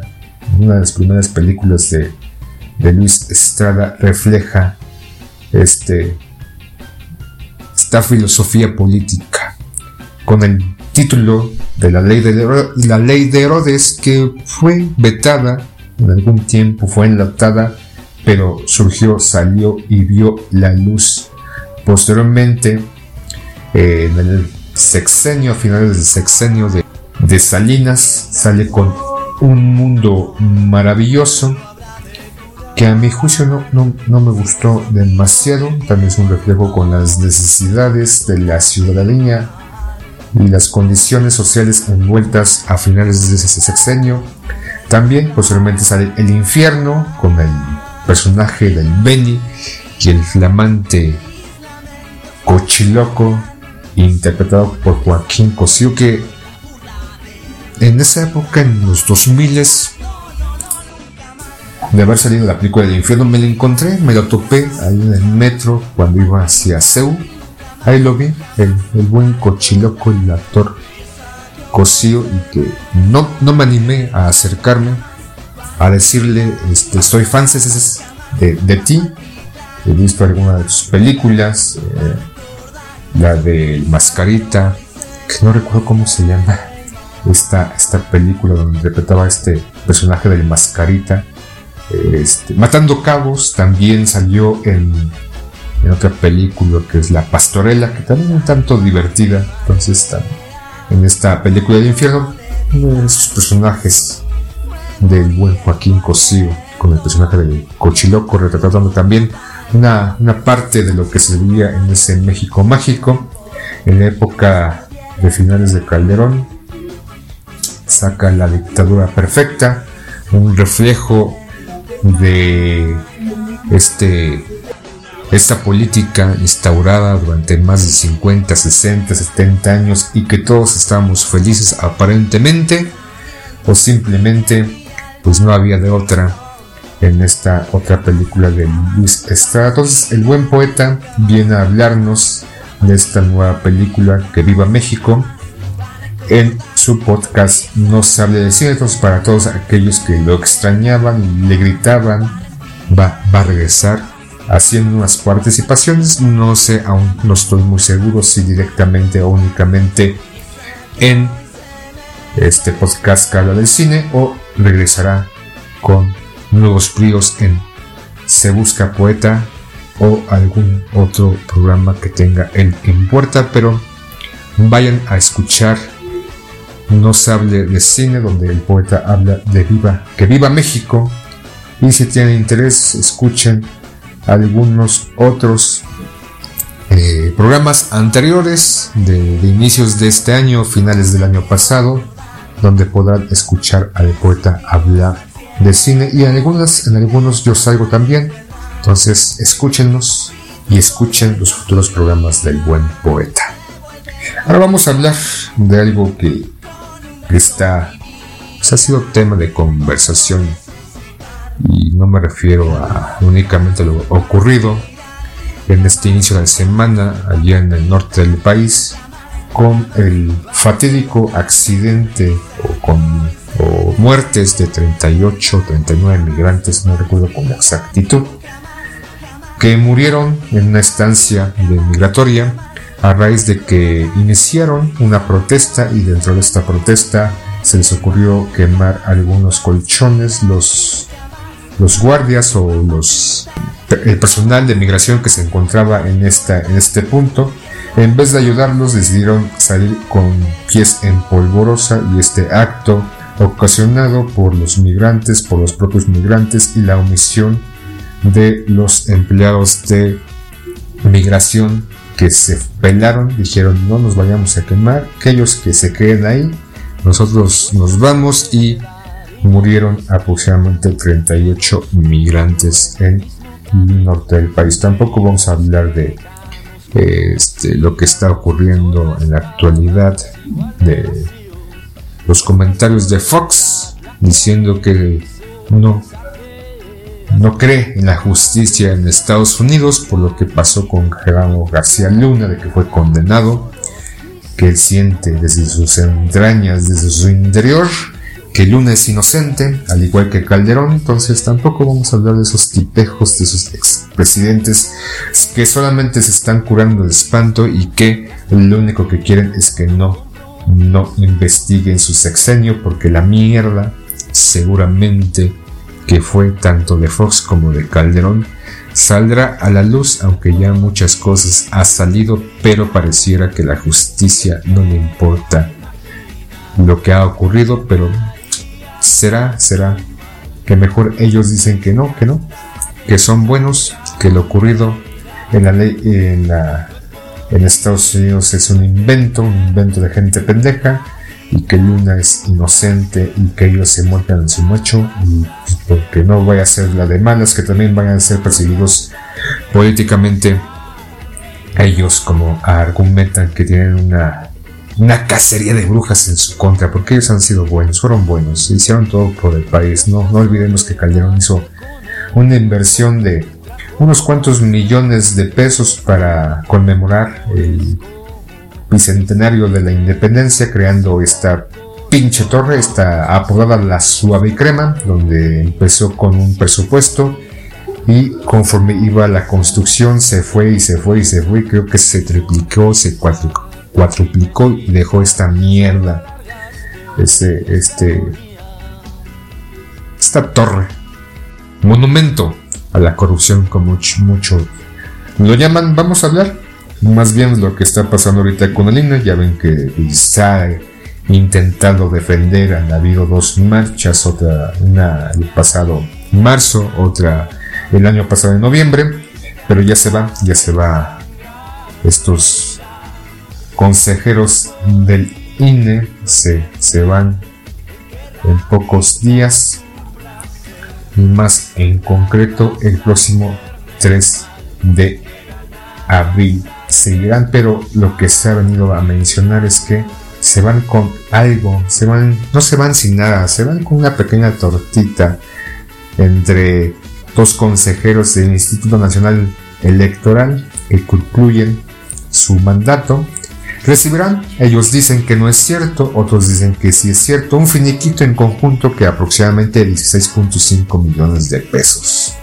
una de las primeras películas de, de Luis Estrada refleja este, esta filosofía política con el título de la ley de, la ley de Herodes que fue vetada en algún tiempo, fue enlatada, pero surgió, salió y vio la luz. Posteriormente, eh, en el sexenio, a finales del sexenio de, de Salinas, sale con un mundo maravilloso que a mi juicio no, no, no, me gustó demasiado. También es un reflejo con las necesidades de la ciudadanía y las condiciones sociales envueltas a finales de ese sexenio. También posteriormente sale El infierno con el personaje del Benny y el flamante Cochiloco interpretado por Joaquín Cosío que en esa época, en los 2000 de haber salido la película del infierno, me lo encontré, me lo topé ahí en el metro cuando iba hacia Seúl. Ahí lo vi, el, buen cochiloco, el actor Cosío, y que no, no me animé a acercarme a decirle, este, soy fan de, de ti, he visto algunas de tus películas, eh, la de Mascarita, que no recuerdo cómo se llama esta, esta película donde interpretaba este personaje del Mascarita. Este, Matando Cabos también salió en en otra película que es La Pastorela, que también un tanto divertida. Entonces, en esta película del infierno, uno de esos personajes del buen Joaquín Cosío, con el personaje del Cochiloco, retratando también una, una parte de lo que se vivía en ese México mágico, en la época de finales de Calderón. Saca la dictadura perfecta, un reflejo de este esta política instaurada durante más de 50, 60, 70 años y que todos estábamos felices aparentemente o simplemente pues no había de otra en esta otra película de Luis Estrada. Entonces el buen poeta viene a hablarnos de esta nueva película que viva México en su podcast No se hable de cine. Entonces para todos aquellos que lo extrañaban le gritaban va, va a regresar haciendo unas participaciones. No sé, aún no estoy muy seguro si directamente o únicamente en este podcast que habla del cine o regresará con nuevos bríos en Se Busca Poeta o algún otro programa que tenga en puerta, pero vayan a escuchar No se hable de cine, donde el poeta habla de viva, que viva México. Y si tienen interés, escuchen algunos otros eh, programas anteriores de, inicios de este año, finales del año pasado, donde podrán escuchar al poeta hablar de cine y en, algunas, en algunos yo salgo también. Entonces escúchenos y escuchen los futuros programas del buen poeta. Ahora vamos a hablar de algo que, está, pues, ha sido tema de conversación y no me refiero a únicamente lo ocurrido en este inicio de semana allá en el norte del país con el fatídico accidente o con muertes de 38, 39 migrantes, no recuerdo con exactitud, que murieron en una estancia de migratoria a raíz de que iniciaron una protesta y dentro de esta protesta se les ocurrió quemar algunos colchones, los, los guardias o los, el personal de migración que se encontraba en, esta, en este punto, en vez de ayudarlos decidieron salir con pies en polvorosa y este acto ocasionado por los migrantes, por los propios migrantes y la omisión de los empleados de migración que se pelaron, dijeron no nos vayamos a quemar, aquellos que se queden ahí, nosotros nos vamos y murieron aproximadamente 38 migrantes en el norte del país. Tampoco vamos a hablar de este, lo que está ocurriendo en la actualidad, de los comentarios de Fox diciendo que no no cree en la justicia en Estados Unidos por lo que pasó con Gerardo García Luna, de que fue condenado, que él siente desde sus entrañas, desde su interior, que Luna es inocente, al igual que Calderón, entonces tampoco vamos a hablar de esos tipejos, de esos expresidentes que solamente se están curando de espanto y que lo único que quieren es que no, no investiguen su sexenio porque la mierda seguramente que fue tanto de Fox como de Calderón, saldrá a la luz, aunque ya muchas cosas ha salido, pero pareciera que la justicia no le importa lo que ha ocurrido, pero será, será. Que mejor ellos dicen que no, que no, que son buenos, que lo ocurrido en la ley, en la en Estados Unidos es un invento, un invento de gente pendeja, y que Luna es inocente y que ellos se muerdan en su macho y porque no vaya a ser la de malas que también van a ser perseguidos políticamente ellos como argumentan que tienen una una cacería de brujas en su contra porque ellos han sido buenos fueron buenos hicieron todo por el país. No no olvidemos que Calderón hizo una inversión de unos cuantos millones de pesos para conmemorar el bicentenario de la independencia, creando esta pinche torre, esta apodada la Suave Crema, donde empezó con un presupuesto y conforme iba la construcción se fue y se fue y se fue, creo que se triplicó, se cuatruplicó y dejó esta mierda, este, este, esta torre, monumento la corrupción con mucho, lo llaman, vamos a hablar más bien lo que está pasando ahorita con Alina, ya ven que ha intentado defender, han habido dos marchas, otra una el pasado marzo, otra el año pasado en noviembre, pero ya se va, ya se va estos consejeros del INE se, se van en pocos días y más en concreto el próximo 3 de abril seguirán, pero lo que se ha venido a mencionar es que se van con algo, se van, no se van sin nada, se van con una pequeña tortita entre dos consejeros del Instituto Nacional Electoral que concluyen su mandato. Recibirán, ellos dicen que no es cierto, otros dicen que sí es cierto, un finiquito en conjunto que aproximadamente 16.5 millones de pesos.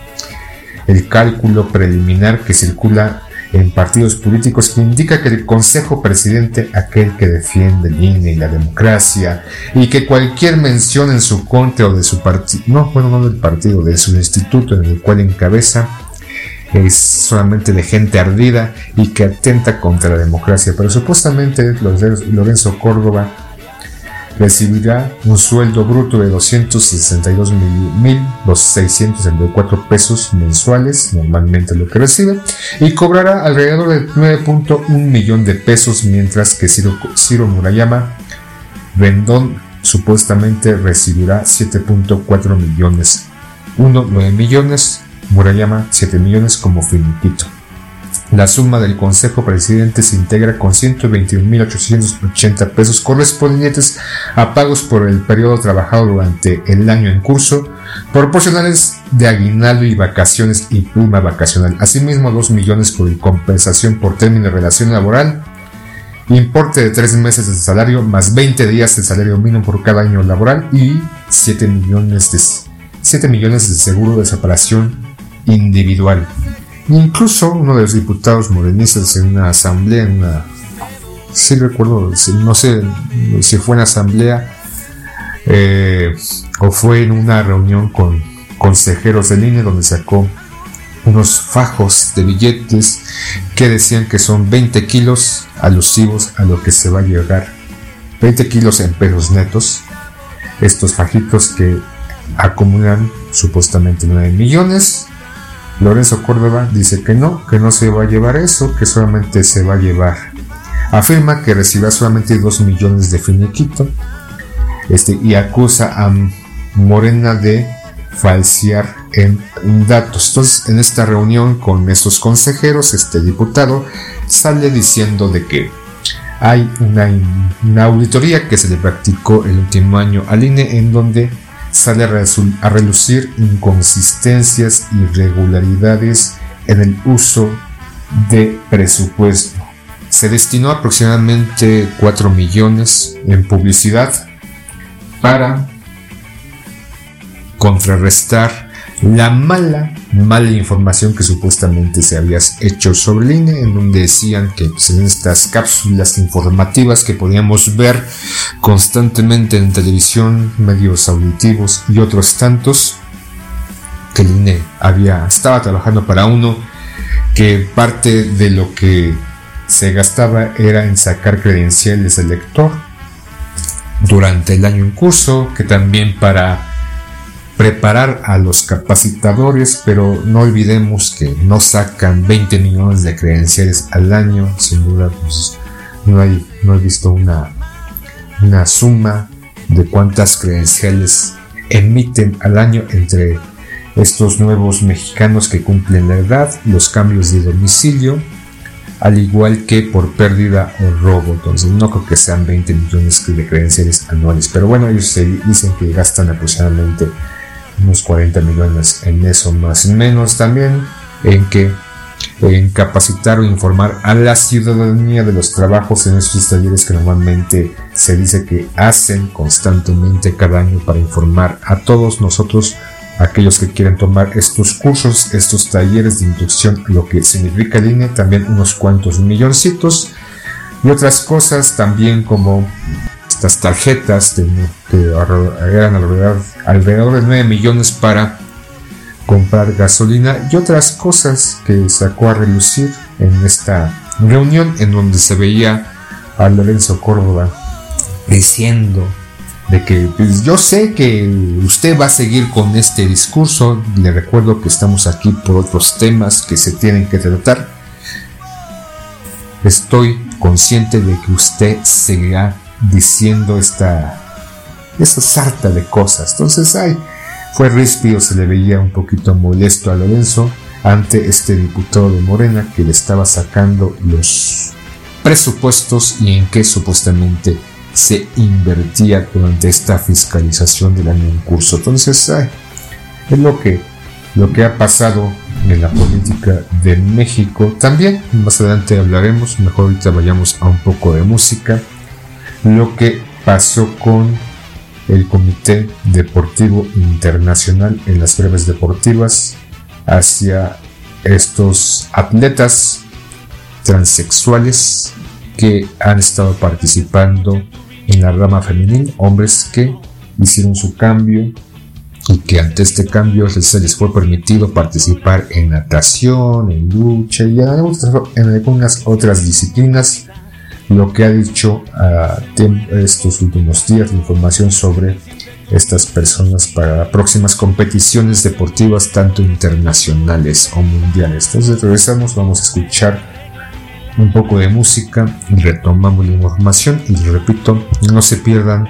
el cálculo preliminar que circula en partidos políticos que indica que el Consejo Presidente, aquel que defiende el INE y la democracia, y que cualquier mención en su contra o de su partido, no, bueno, no del partido, de su instituto en el cual encabeza, es solamente de gente ardida y que atenta contra la democracia. Pero supuestamente Lorenzo Córdoba recibirá un sueldo bruto de 262.664 pesos mensuales, normalmente lo que recibe, y cobrará alrededor de 9.1 millón de pesos, mientras que Ciro, Ciro Murayama Rendón supuestamente recibirá 7.4 millones. 1, 9 millones, Murayama 7 millones como finiquito. La suma del Consejo Presidente se integra con 121.880 pesos correspondientes a pagos por el periodo trabajado durante el año en curso, proporcionales de aguinaldo y vacaciones y prima vacacional. Asimismo, 2 millones por compensación por término de relación laboral, importe de 3 meses de salario más 20 días de salario mínimo por cada año laboral y 7 millones de, 7 millones de seguro de separación individual. Incluso uno de los diputados morenistas en una asamblea, en una, sí recuerdo, no sé si fue en asamblea eh, o fue en una reunión con consejeros del INE donde sacó unos fajos de billetes que decían que son 20 kilos alusivos a lo que se va a llegar 20 kilos en pesos netos estos fajitos que acumulan supuestamente 9 millones Lorenzo Córdoba dice que no, que no se va a llevar eso, que solamente se va a llevar. Afirma que recibirá solamente 2 millones de finiquito este, y acusa a Morena de falsear en datos. Entonces, en esta reunión con estos consejeros, este diputado sale diciendo de que hay una, una auditoría que se le practicó el último año al INE en donde sale a relucir inconsistencias y irregularidades en el uso de presupuesto. Se destinó aproximadamente 4 millones en publicidad para contrarrestar la mala, mala información que supuestamente se había hecho sobre el INE, en donde decían que pues, en estas cápsulas informativas que podíamos ver constantemente en televisión, medios auditivos y otros tantos, que el INE había, estaba trabajando para uno, que parte de lo que se gastaba era en sacar credenciales del lector durante el año en curso, que también para preparar a los capacitadores, pero no olvidemos que no sacan 20 millones de credenciales al año, sin duda, pues no, hay, no he visto una, una suma de cuántas credenciales emiten al año entre estos nuevos mexicanos que cumplen la edad, los cambios de domicilio, al igual que por pérdida o robo. Entonces no creo que sean 20 millones de credenciales anuales, pero bueno, ellos dicen que gastan aproximadamente unos 40 millones en eso más o menos también en que en capacitar o informar a la ciudadanía de los trabajos en estos talleres que normalmente se dice que hacen constantemente cada año para informar a todos nosotros aquellos que quieren tomar estos cursos, estos talleres de inducción, lo que significa el INE, también unos cuantos milloncitos y otras cosas también como estas tarjetas de, que eran alrededor, alrededor de 9 millones para comprar gasolina y otras cosas que sacó a relucir en esta reunión en donde se veía a Lorenzo Córdoba diciendo de que pues, yo sé que usted va a seguir con este discurso, le recuerdo que estamos aquí por otros temas que se tienen que tratar. Estoy consciente de que usted seguirá diciendo esta, esta sarta de cosas. Entonces, ay, fue ríspido, se le veía un poquito molesto a Lorenzo ante este diputado de Morena que le estaba sacando los presupuestos y en qué supuestamente se invertía durante esta fiscalización del año en curso. Entonces, ay, es lo que, lo que ha pasado en la política de México. También más adelante hablaremos, mejor ahorita vayamos a un poco de música lo que pasó con el Comité Deportivo Internacional en las breves deportivas hacia estos atletas transexuales que han estado participando en la rama femenil, hombres que hicieron su cambio y que ante este cambio se les fue permitido participar en natación, en lucha y en algunas otras disciplinas. Lo que ha dicho a estos últimos días de información sobre estas personas para próximas competiciones deportivas, tanto internacionales o mundiales. Entonces regresamos, vamos a escuchar un poco de música y retomamos la información. Y repito, no se pierdan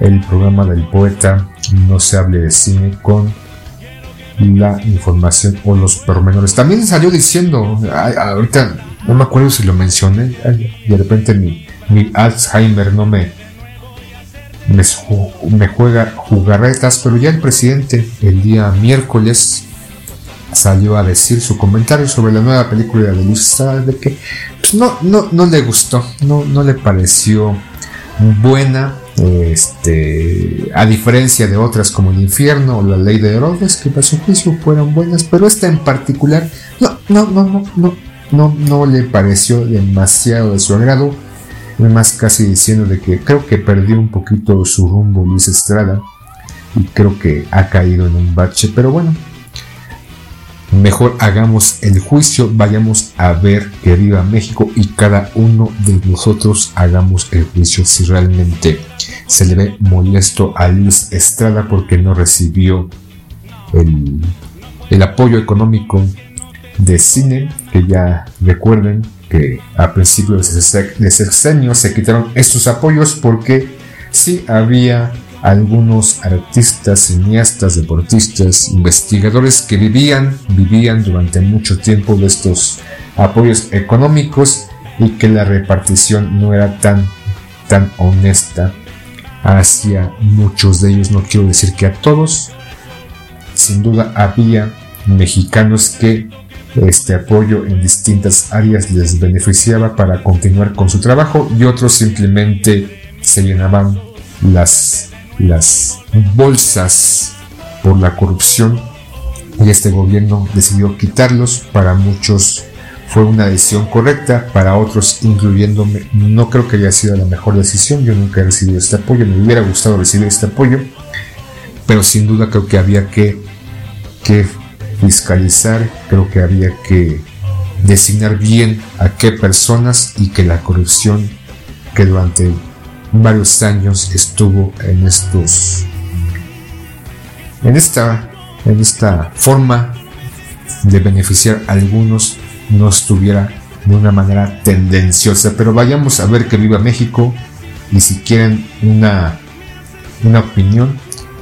el programa del poeta No se hable de cine con la información o los pormenores. También salió diciendo, ahorita no me acuerdo si lo mencioné, de repente mi, mi Alzheimer no me, me, juega jugarretas, pero ya el presidente el día miércoles salió a decir su comentario sobre la nueva película de Estrada de que pues, no, no, no le gustó, no, no le pareció buena, este, a diferencia de otras como El Infierno o La Ley de Herodes, que para su juicio fueron buenas, pero esta en particular no, no, no, no, no, no, no le pareció demasiado de su agrado más casi diciendo de que creo que perdió un poquito su rumbo Luis Estrada y creo que ha caído en un bache, pero bueno, mejor hagamos el juicio, vayamos a ver que viva México y cada uno de nosotros hagamos el juicio si realmente se le ve molesto a Luis Estrada porque no recibió el, el apoyo económico de cine, que ya recuerden que a principios de sexenio se quitaron estos apoyos porque sí había algunos artistas, cineastas, deportistas, investigadores que vivían, vivían durante mucho tiempo de estos apoyos económicos y que la repartición no era tan, tan honesta hacia muchos de ellos, no quiero decir que a todos, sin duda había mexicanos que este apoyo en distintas áreas les beneficiaba para continuar con su trabajo y otros simplemente se llenaban las, las bolsas por la corrupción y este gobierno decidió quitarlos. Para muchos fue una decisión correcta, para otros, incluyéndome, no creo que haya sido la mejor decisión. Yo nunca he recibido este apoyo, me hubiera gustado recibir este apoyo, pero sin duda creo que había que, que fiscalizar, creo que había que designar bien a qué personas y que la corrupción que durante varios años estuvo en estos en esta en esta forma de beneficiar a algunos no estuviera de una manera tendenciosa. Pero vayamos a ver que viva México y si quieren una una opinión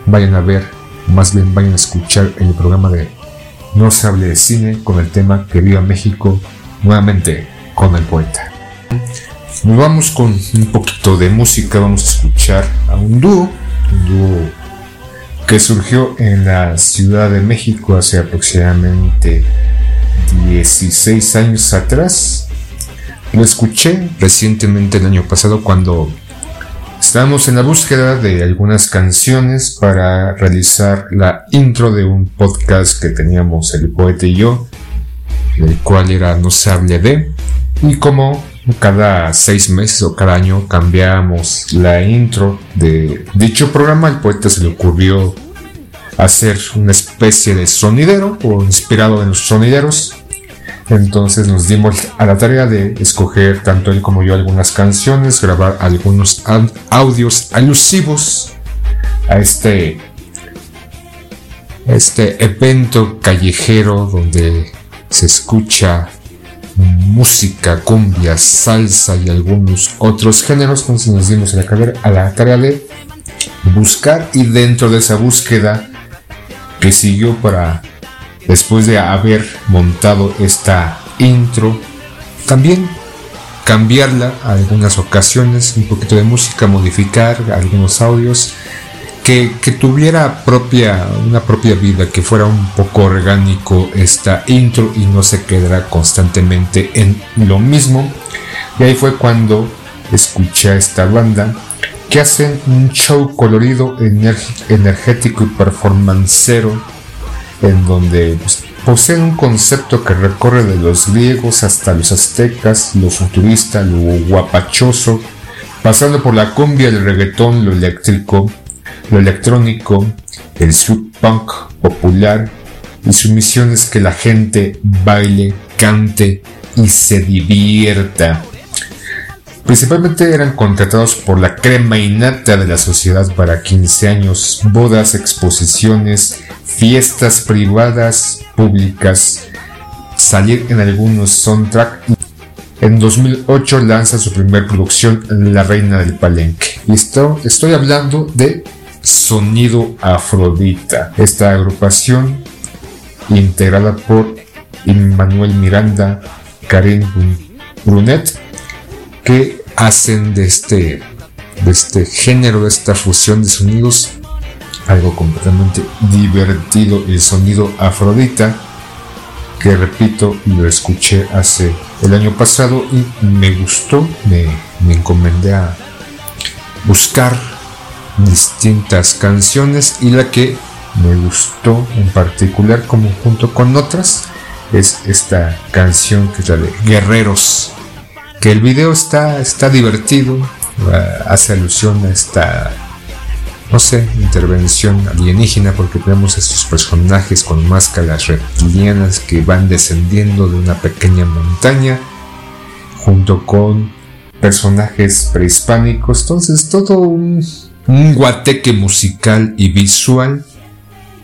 vayan a ver más bien vayan a escuchar el programa de no se hable de cine con el tema Que viva México, nuevamente con el poeta. Nos vamos con un poquito de música, vamos a escuchar a un dúo, un dúo que surgió en la Ciudad de México hace aproximadamente 16 años atrás. Lo escuché recientemente el año pasado cuando Estamos en la búsqueda de algunas canciones para realizar la intro de un podcast que teníamos el poeta y yo, el cual era No se hable de, y como cada seis meses o cada año cambiamos la intro de dicho programa, el poeta se le ocurrió hacer una especie de sonidero o inspirado en los sonideros entonces nos dimos a la tarea de escoger tanto él como yo algunas canciones, grabar algunos audios alusivos a este, este evento callejero donde se escucha música, cumbia, salsa y algunos otros géneros. Entonces nos dimos a la, a la tarea de buscar y dentro de esa búsqueda que siguió para después de haber montado esta intro, también cambiarla algunas ocasiones, un poquito de música, modificar algunos audios, que, tuviera propia, una propia vida, que fuera un poco orgánico esta intro y no se quedara constantemente en lo mismo. Y ahí fue cuando escuché a esta banda que hacen un show colorido, energético y performancero en donde pues, poseen un concepto que recorre de los griegos hasta los aztecas, lo futurista, lo guapachoso, pasando por la cumbia, el reggaetón, lo eléctrico, lo electrónico, el sweet punk popular, y su misión es que la gente baile, cante y se divierta. Principalmente eran contratados por la crema innata de la sociedad para 15 años, bodas, exposiciones, fiestas privadas, públicas, salir en algunos soundtrack. En 2008 lanza su primera producción La Reina del Palenque. Y estoy hablando de Sonido Afrodita. Esta agrupación integrada por Immanuel Miranda, Karen Brunet, que hacen de este, de este género, de esta fusión de sonidos, algo completamente divertido, el sonido Afrodita, que repito, lo escuché hace el año pasado y me gustó, me, me encomendé a buscar distintas canciones y la que me gustó en particular como junto con otras es esta canción que es la de Guerreros que el video está, está divertido hace alusión a esta no sé, intervención alienígena porque tenemos estos personajes con máscaras reptilianas que van descendiendo de una pequeña montaña junto con personajes prehispánicos. Entonces todo un, guateque musical y visual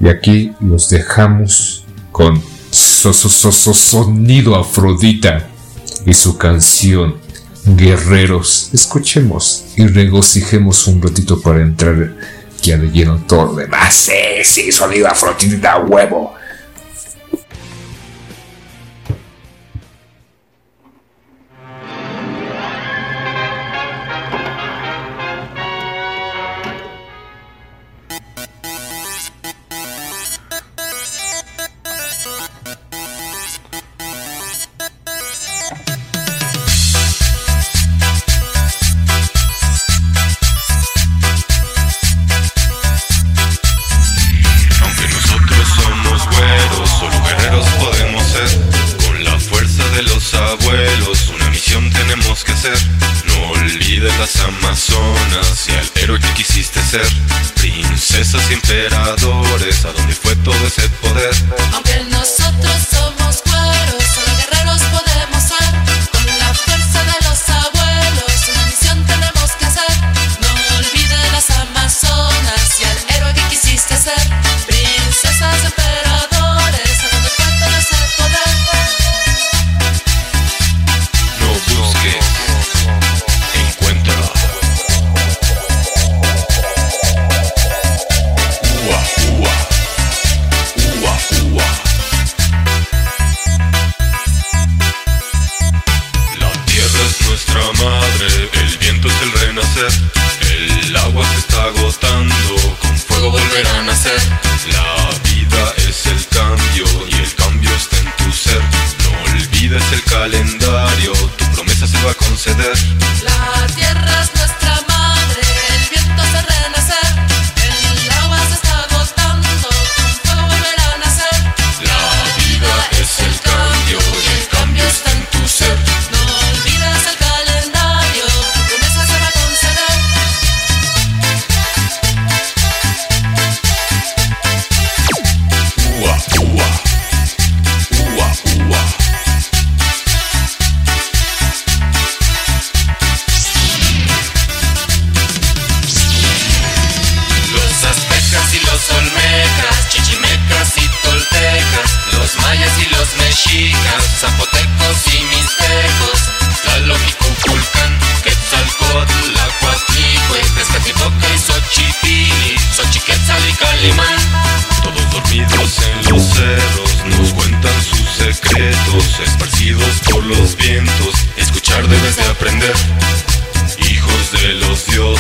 y aquí los dejamos con so, Sonido Afrodita y su canción Guerreros. Escuchemos y regocijemos un ratito para entrar ya lleno todo lo demás. Sí, sí, sonido Afrodita, huevo.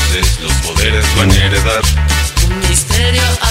Para tener a tus hermanos. La lucha es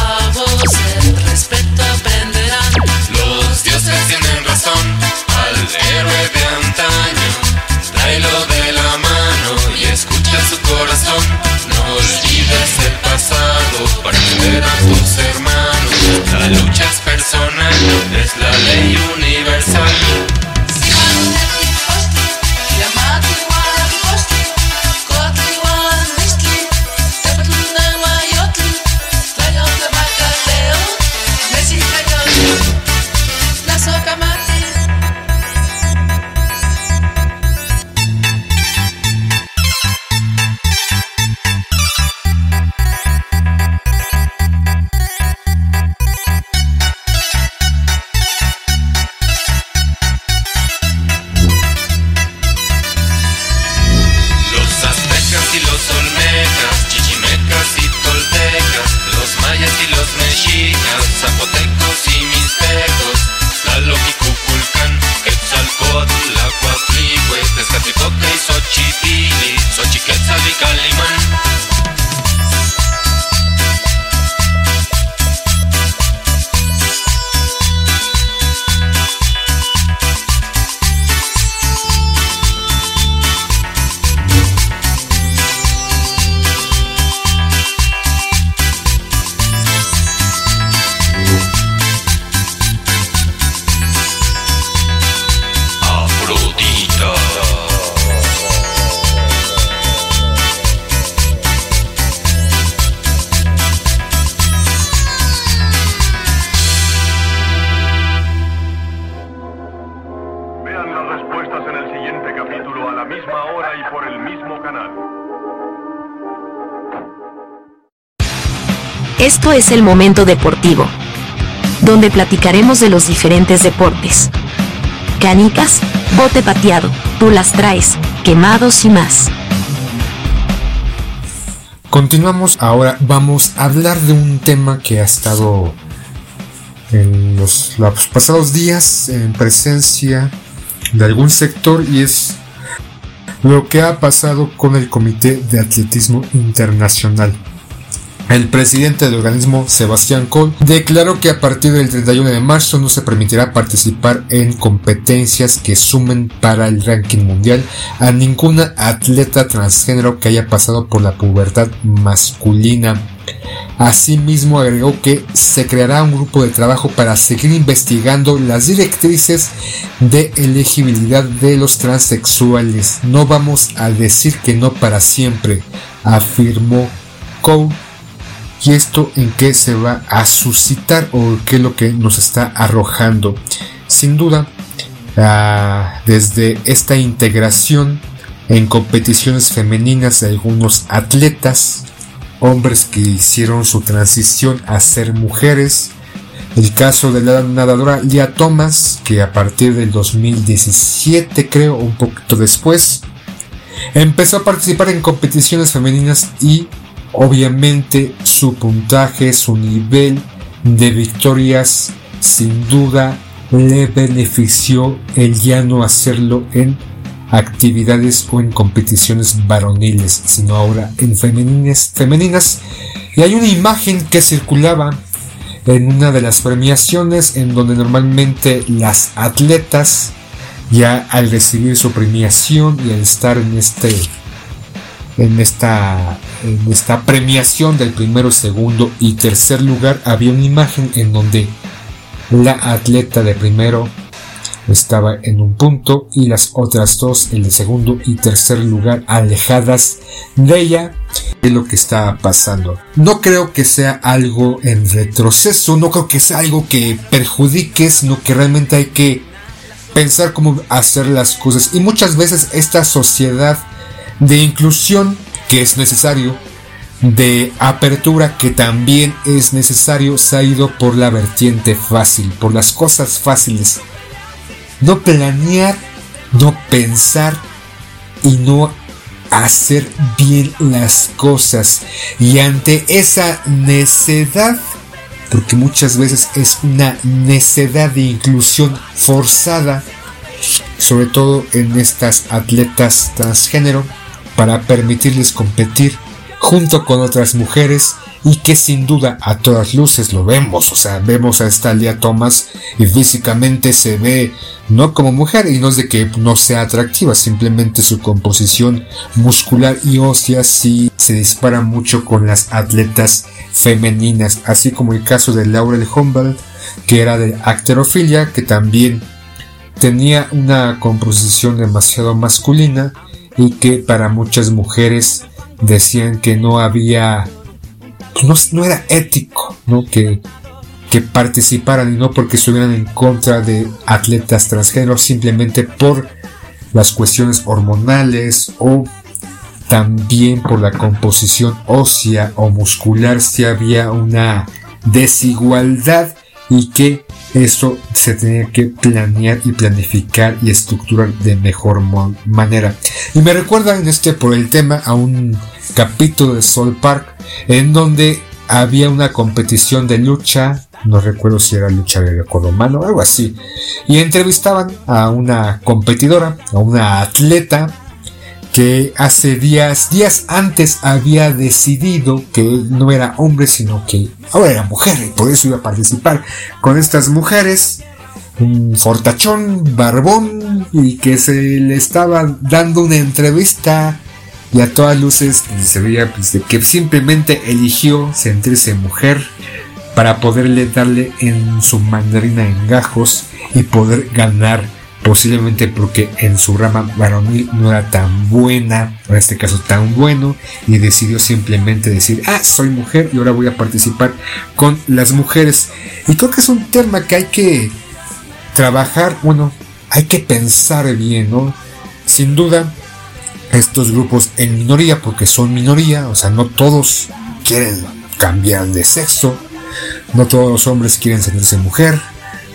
Es el momento deportivo, donde platicaremos de los diferentes deportes. Canicas, bote pateado, tú las traes, quemados y más. Continuamos ahora, vamos a hablar de un tema que ha estado en los, los pasados días en presencia de algún sector y es lo que ha pasado con el Comité de Atletismo Internacional. El presidente del organismo, Sebastián Kohl, declaró que a partir del 31 de marzo no se permitirá participar en competencias que sumen para el ranking mundial a ninguna atleta transgénero que haya pasado por la pubertad masculina. Asimismo agregó que se creará un grupo de trabajo para seguir investigando las directrices de elegibilidad de los transexuales. No vamos a decir que no para siempre, afirmó Cole y esto en qué se va a suscitar o qué es lo que nos está arrojando. Sin duda, ah, desde esta integración en competiciones femeninas de algunos atletas, hombres que hicieron su transición a ser mujeres, el caso de la nadadora Lia Thomas, que a partir del 2017 creo, un poquito después, empezó a participar en competiciones femeninas y Obviamente su puntaje, su nivel de victorias sin duda le benefició el ya no hacerlo en actividades o en competiciones varoniles, sino ahora en femeninas. Y hay una imagen que circulaba en una de las premiaciones en donde normalmente las atletas ya al recibir su premiación y al estar en este en esta, en esta premiación del primero, segundo y tercer lugar había una imagen en donde la atleta de primero estaba en un punto y las otras dos en el segundo y tercer lugar alejadas de ella de lo que estaba pasando. No creo que sea algo en retroceso, no creo que sea algo que perjudique, sino que realmente hay que pensar cómo hacer las cosas. Y muchas veces esta sociedad de inclusión que es necesario, de apertura que también es necesario, se ha ido por la vertiente fácil, por las cosas fáciles. No planear, no pensar y no hacer bien las cosas. Y ante esa necedad, porque muchas veces es una necedad de inclusión forzada, sobre todo en estas atletas transgénero, para permitirles competir junto con otras mujeres y que sin duda a todas luces lo vemos, o sea, vemos a esta Lia Thomas y físicamente se ve no como mujer y no es de que no sea atractiva, simplemente su composición muscular y ósea sí se dispara mucho con las atletas femeninas, así como el caso de Laurel Humboldt, que era de acterofilia, que también tenía una composición demasiado masculina y que para muchas mujeres decían que no había, pues no, era ético, ¿no? Que, que participaran y no porque estuvieran en contra de atletas transgénero simplemente por las cuestiones hormonales o también por la composición ósea o muscular si había una desigualdad y que eso se tenía que planear y planificar y estructurar de mejor manera. Y me recuerda en este por el tema a un capítulo de Soul Park en donde había una competición de lucha, no recuerdo si era lucha de romano o algo así, y entrevistaban a una competidora, a una atleta que hace días, días antes había decidido que no era hombre, sino que ahora era mujer y por eso iba a participar con estas mujeres. Un fortachón, barbón y que se le estaba dando una entrevista y a todas luces se veía pues, que simplemente eligió sentirse mujer para poderle darle en su mandarina en gajos y poder ganar posiblemente porque en su rama varonil no era tan buena, en este caso tan bueno, y decidió simplemente decir, ah, soy mujer y ahora voy a participar con las mujeres. Y creo que es un tema que hay que trabajar, bueno, hay que pensar bien, ¿no? Sin duda, estos grupos en minoría, porque son minoría, o sea, no todos quieren cambiar de sexo, no todos los hombres quieren sentirse mujer,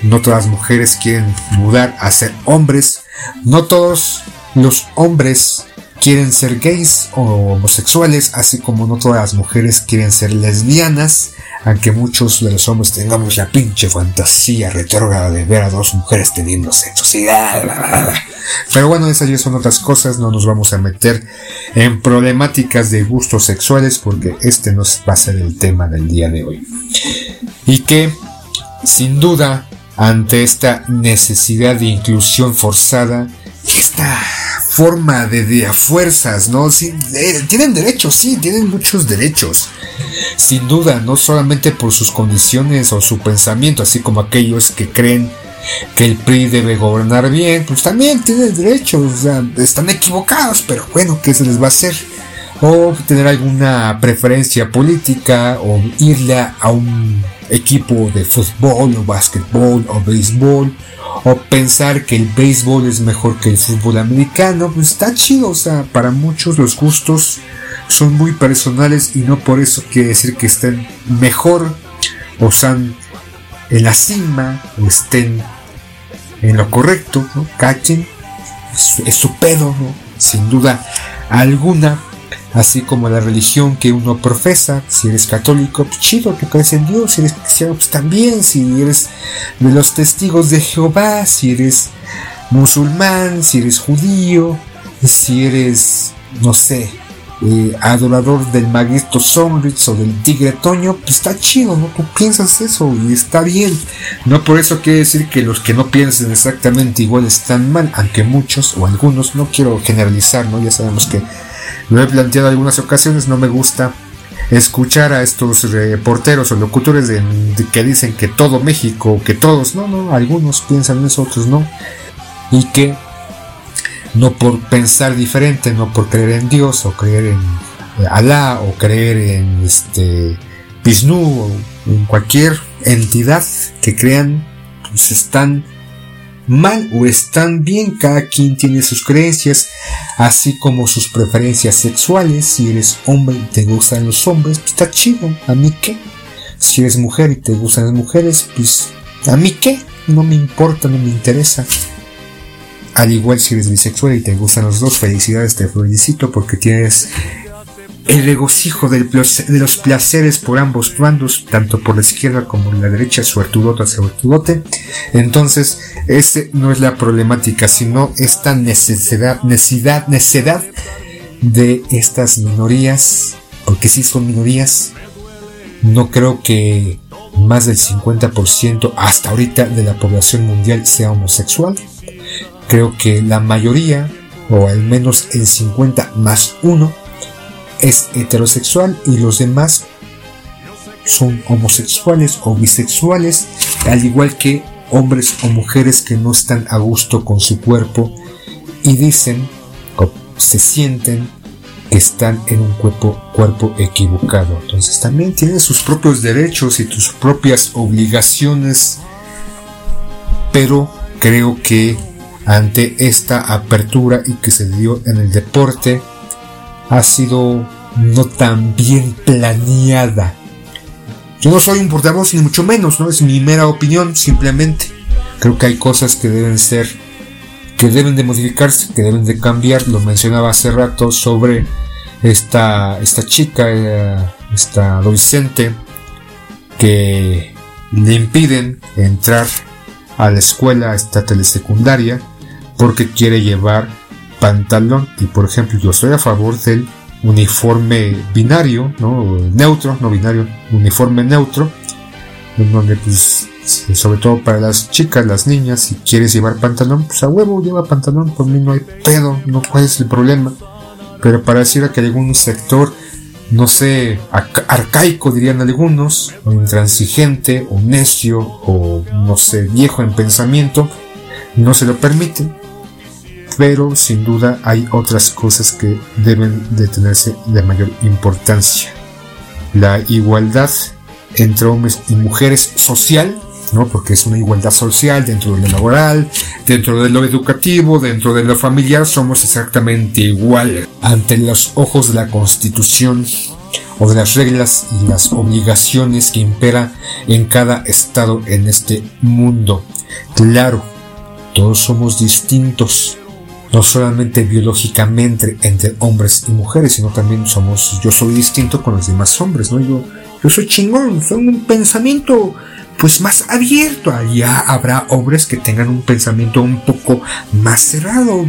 no todas las mujeres quieren mudar a ser hombres, no todos los hombres quieren ser gays o homosexuales, así como no todas las mujeres quieren ser lesbianas, aunque muchos de los hombres tengamos la pinche fantasía retrógrada de ver a dos mujeres teniendo sexo. Pero bueno, esas ya son otras cosas, no nos vamos a meter en problemáticas de gustos sexuales porque este no va a ser el tema del día de hoy. Y que, sin duda, ante esta necesidad de inclusión forzada, esta forma de, de a fuerzas, ¿no? Tienen derechos, sí, tienen muchos derechos. Sin duda, no solamente por sus condiciones o su pensamiento, así como aquellos que creen que el PRI debe gobernar bien, pues también tienen derechos, o sea, están equivocados, pero bueno, ¿qué se les va a hacer? O tener alguna preferencia política, o irle a un equipo de fútbol, o básquetbol, o béisbol, o pensar que el béisbol es mejor que el fútbol americano, pues está chido, o sea, para muchos los gustos son muy personales y no por eso quiere decir que estén mejor o están en la cima o estén en lo correcto, ¿no? Es, su pedo. Sin duda alguna, así como la religión que uno profesa, si eres católico, pues chido que crees en Dios, si eres cristiano, pues también, si eres de los testigos de Jehová, si eres musulmán, si eres judío, si eres, no sé, eh, adorador del maguito Sonrix o del tigre Toño, pues está chido, ¿no? Tú piensas eso y está bien. No por eso quiere decir que los que no piensen exactamente igual están mal, aunque muchos o algunos, no quiero generalizar, ¿no? Ya sabemos que lo he planteado en algunas ocasiones, no me gusta escuchar a estos reporteros o locutores de, que dicen que todo México, que todos, no, no, algunos piensan eso, otros no. Y que no por pensar diferente, no por creer en Dios o creer en Alá o creer en este Vishnu o en cualquier entidad que crean, pues están mal o están bien, cada quien tiene sus creencias, así como sus preferencias sexuales, si eres hombre y te gustan los hombres, pues está chido, a mí qué, si eres mujer y te gustan las mujeres, pues a mí qué, no me importa, no me interesa. Al igual si eres bisexual y te gustan los dos, felicidades, te felicito porque tienes el regocijo de los placeres por ambos bandos, tanto por la izquierda como por la derecha, suertudote suertudote. Entonces, ese no es la problemática, sino esta necesidad, necesidad, necesidad de estas minorías, porque si son minorías, no creo que más del 50% hasta ahorita de la población mundial sea homosexual creo que la mayoría, o al menos el 50 más 1, es heterosexual y los demás son homosexuales o bisexuales, al igual que hombres o mujeres que no están a gusto con su cuerpo y dicen o se sienten que están en un cuerpo, cuerpo equivocado. Entonces también tienen sus propios derechos y sus propias obligaciones, pero creo que ante esta apertura y que se dio en el deporte ha sido no tan bien planeada. Yo no soy un portavoz ni mucho menos, ¿no? Es mi mera opinión, simplemente. Creo que hay cosas que deben ser, que deben de modificarse, que deben de cambiar. Lo mencionaba hace rato sobre esta, esta chica, eh, esta adolescente, que le impiden entrar a la escuela estatal de secundaria porque quiere llevar pantalón y por ejemplo yo estoy a favor del uniforme binario, ¿no? neutro, no binario, uniforme neutro, donde pues sobre todo para las chicas, las niñas, si quieres llevar pantalón, pues a huevo lleva pantalón, por mí no hay pedo, no cuál es el problema. Pero para decir que algún sector, no sé, arcaico dirían algunos, o intransigente, o necio, o no sé, viejo en pensamiento, no se lo permite pero sin duda hay otras cosas que deben de tenerse de mayor importancia. La igualdad entre hombres y mujeres social, ¿no? Porque es una igualdad social dentro de lo laboral, dentro de lo educativo, dentro de lo familiar, somos exactamente igual ante los ojos de la Constitución o de las reglas y las obligaciones que imperan en cada estado en este mundo. Claro, todos somos distintos, no solamente biológicamente entre hombres y mujeres, sino también somos, yo soy distinto con los demás hombres, ¿no? Yo, yo soy chingón, soy un pensamiento pues más abierto. Allá habrá hombres que tengan un pensamiento un poco más cerrado.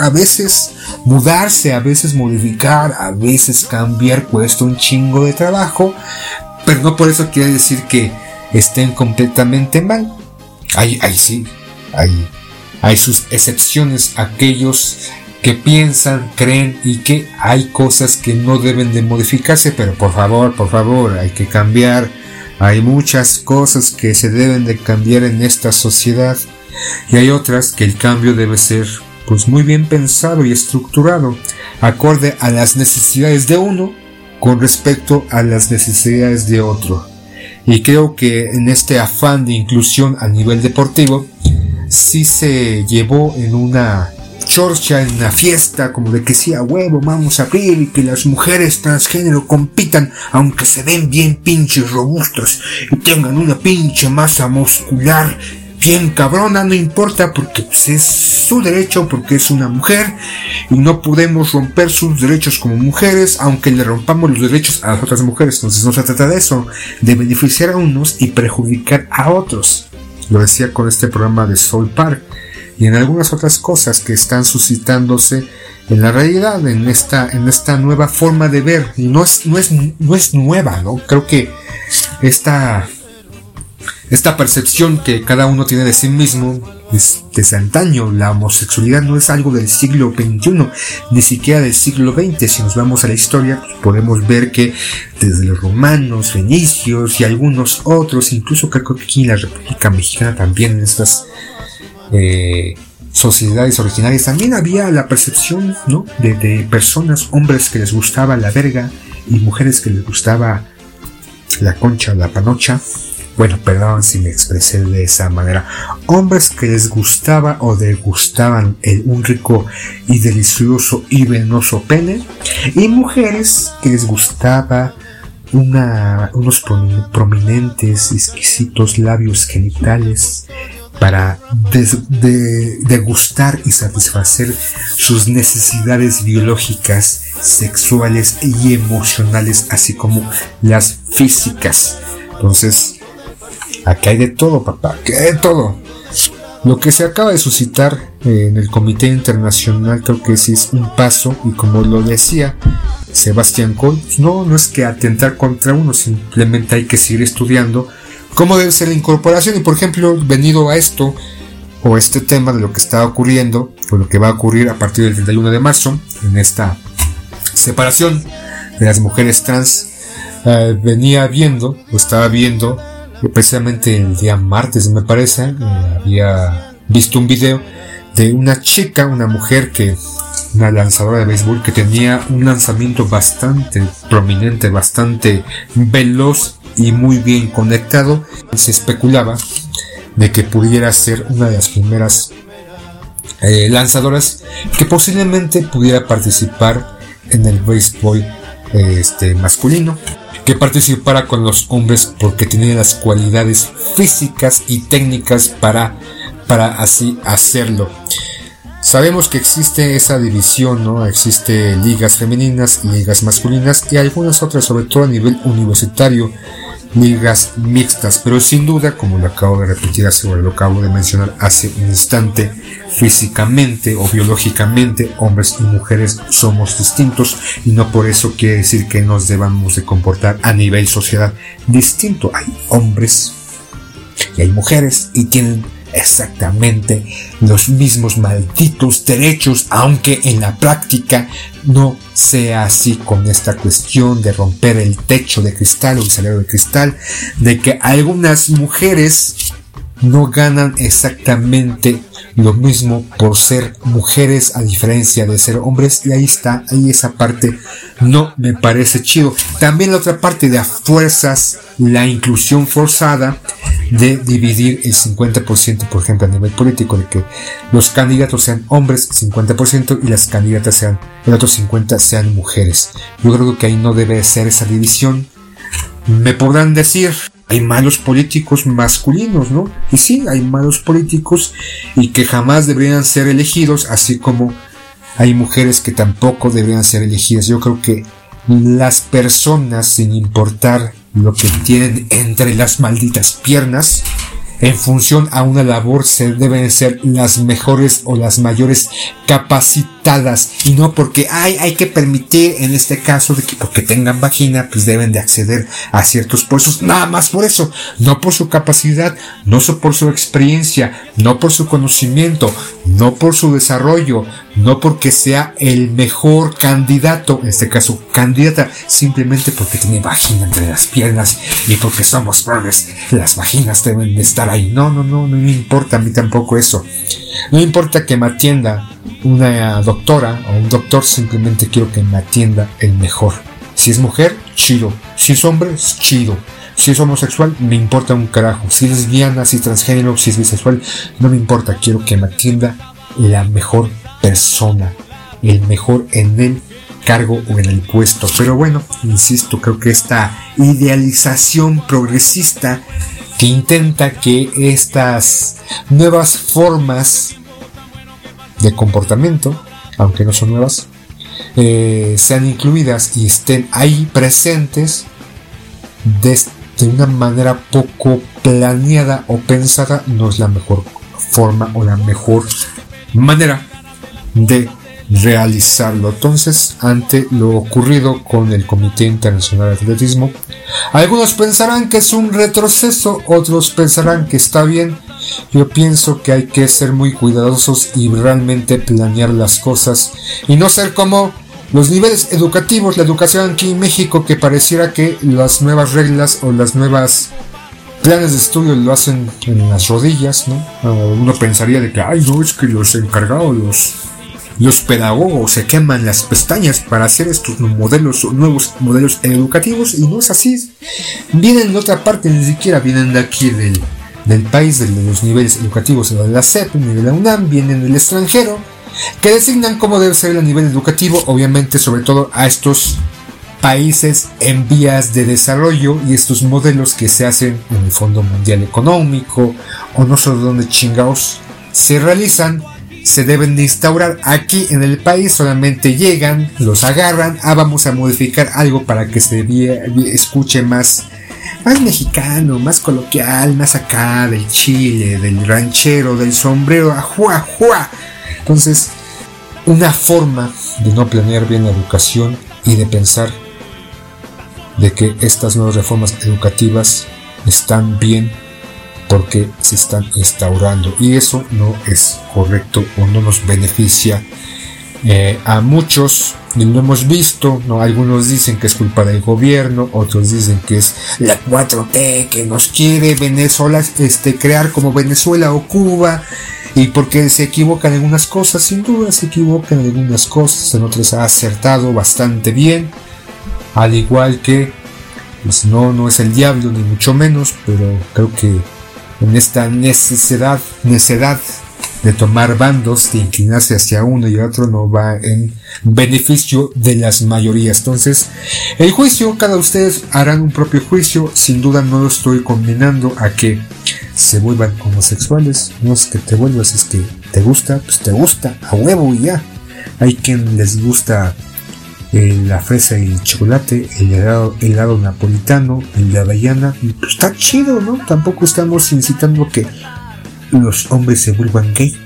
A veces mudarse, a veces modificar, a veces cambiar cuesta un chingo de trabajo, pero no por eso quiere decir que estén completamente mal. Ahí, ahí sí, hay, hay sus excepciones, aquellos que piensan, creen y que hay cosas que no deben de modificarse, pero por favor, por favor, hay que cambiar hay muchas cosas que se deben de cambiar en esta sociedad y hay otras que el cambio debe ser pues muy bien pensado y estructurado, acorde a las necesidades de uno con respecto a las necesidades de otro. Y creo que en este afán de inclusión a nivel deportivo, sí se llevó en una chorcha en la fiesta, como de que sí, a huevo, vamos a abrir y que las mujeres transgénero compitan, aunque se ven bien pinches robustos y tengan una pinche masa muscular bien cabrona, no importa porque pues, es su derecho, porque es una mujer y no podemos romper sus derechos como mujeres, aunque le rompamos los derechos a las otras mujeres. Entonces no se trata de eso, de beneficiar a unos y perjudicar a otros. Lo decía con este programa de Soul Park y en algunas otras cosas que están suscitándose en la realidad, en esta, en esta nueva forma de ver. Y no es, no es, no es nueva, ¿no? Creo que esta, esta percepción que cada uno tiene de sí mismo es desde antaño. La homosexualidad no es algo del siglo XXI, ni siquiera del siglo XX. Si nos vamos a la historia, pues podemos ver que desde los romanos, fenicios y algunos otros, incluso creo que aquí en la República Mexicana también en estas eh, sociedades originarias también había la percepción ¿no? de, personas, hombres que les gustaba la verga y mujeres que les gustaba la concha, la panocha. Bueno, perdón si me expresé de esa manera. Hombres que les gustaba o degustaban un rico y delicioso y venoso pene. Y mujeres que les gustaba unos prominentes, exquisitos labios genitales para degustar y satisfacer sus necesidades biológicas, sexuales y emocionales, así como las físicas. Entonces, aquí hay de todo, papá, hay de todo. Lo que se acaba de suscitar eh, en el Comité Internacional creo que sí es un paso y como lo decía Sebastián Coll, no, no es que atentar contra uno, simplemente hay que seguir estudiando cómo debe ser la incorporación. Y por ejemplo, venido a esto, o este tema de lo que está ocurriendo, o lo que va a ocurrir a partir del 31 de marzo, en esta separación de las mujeres trans, eh, venía viendo, o estaba viendo, precisamente el día martes me parece, eh, había visto un video de una chica, una mujer que, una lanzadora de béisbol que tenía un lanzamiento bastante prominente, bastante veloz y muy bien conectado, se especulaba de que pudiera ser una de las primeras eh, lanzadoras que posiblemente pudiera participar en el béisbol este, masculino, que participara con los hombres porque tenía las cualidades físicas y técnicas para, para así hacerlo. Sabemos que existe esa división, ¿no? Existe ligas femeninas, ligas masculinas y algunas otras, sobre todo a nivel universitario, ligas mixtas, pero sin duda, como lo acabo de repetir hace, lo acabo de mencionar hace un instante, físicamente o biológicamente, hombres y mujeres somos distintos y no por eso quiere decir que nos debamos de comportar a nivel sociedad distinto. Hay hombres y hay mujeres y tienen exactamente los mismos malditos derechos, aunque en la práctica no sea así con esta cuestión de romper el techo de cristal o el salero de cristal, de que algunas mujeres no ganan exactamente lo mismo por ser mujeres a diferencia de ser hombres y ahí está, ahí esa parte no me parece chido. También la otra parte de a fuerzas, la inclusión forzada de dividir el 50% por ejemplo a nivel político, de que los candidatos sean hombres 50% y las candidatas sean, el otro 50 sean mujeres. Yo creo que ahí no debe ser esa división. Me podrán decir, hay malos políticos masculinos, ¿no? Y sí, hay malos políticos y que jamás deberían ser elegidos, así como hay mujeres que tampoco deberían ser elegidas. Yo creo que las personas, sin importar lo que tienen entre las malditas piernas, en función a una labor se deben ser las mejores o las mayores capacitadas y no porque hay, hay que permitir en este caso de que porque tengan vagina pues deben de acceder a ciertos puestos. Nada más por eso no por su capacidad no por su experiencia no por su conocimiento no por su desarrollo no porque sea el mejor candidato en este caso candidata simplemente porque tiene vagina entre las piernas y porque somos pobres las vaginas deben de estar ahí. No no no no me importa a mí tampoco eso. No importa que me atienda una doctora o un doctor, simplemente quiero que me atienda el mejor. Si es mujer, chido. Si es hombre, chido. Si es homosexual, me importa un carajo. Si es lesbiana, si es transgénero, si es bisexual, no me importa. Quiero que me atienda la mejor persona, el mejor en el cargo o en el puesto. Pero bueno, insisto, creo que esta idealización progresista que intenta que estas nuevas formas de comportamiento, aunque no son nuevas, eh, sean incluidas y estén ahí presentes de, de una manera poco planeada o pensada, no es la mejor forma o la mejor manera de realizarlo. Entonces, ante lo ocurrido con el Comité Internacional de Atletismo, algunos pensarán que es un retroceso, otros pensarán que está bien. Yo pienso que hay que ser muy cuidadosos y realmente planear las cosas y no ser como los niveles educativos, la educación aquí en México, que pareciera que las nuevas reglas o las nuevas planes de estudio lo hacen en las rodillas, ¿no? Uno pensaría de que, ay, no, es que los encargados, los los pedagogos se queman las pestañas para hacer estos modelos, nuevos modelos educativos y no es así. Vienen de otra parte, ni siquiera vienen de aquí del, del país, de los niveles educativos de la CEP, ni de la UNAM, vienen del extranjero, que designan cómo debe ser el nivel educativo, obviamente sobre todo a estos países en vías de desarrollo y estos modelos que se hacen en el Fondo Mundial Económico o no sé dónde chingados se realizan se deben de instaurar. Aquí en el país, solamente llegan, los agarran, ah, vamos a modificar algo para que se escuche más, más mexicano, más coloquial, más acá, del chile, del ranchero, del sombrero, ajua, ajua. Entonces, una forma de no planear bien la educación y de pensar de que estas nuevas reformas educativas están bien porque se están instaurando y eso no es correcto o no nos beneficia eh, a muchos y lo hemos visto, ¿no? algunos dicen que es culpa del gobierno, otros dicen que es la 4T que nos quiere Venezuela este, crear como Venezuela o Cuba y porque se equivocan en algunas cosas, sin duda se equivocan en algunas cosas, en otras ha acertado bastante bien, al igual que pues no, no es el diablo ni mucho menos, pero creo que en esta necesidad, necedad de tomar bandos, de inclinarse hacia uno y otro, no va en beneficio de las mayorías. Entonces, el juicio, cada ustedes harán un propio juicio. Sin duda no lo estoy combinando a que se vuelvan homosexuales. No es que te vuelvas, es que te gusta, pues te gusta, a huevo y ya. Hay quien les gusta eh, la fresa y el chocolate, el helado, helado napolitano, el de avellana, pues está chido, ¿no? Tampoco estamos incitando que los hombres se vuelvan gay.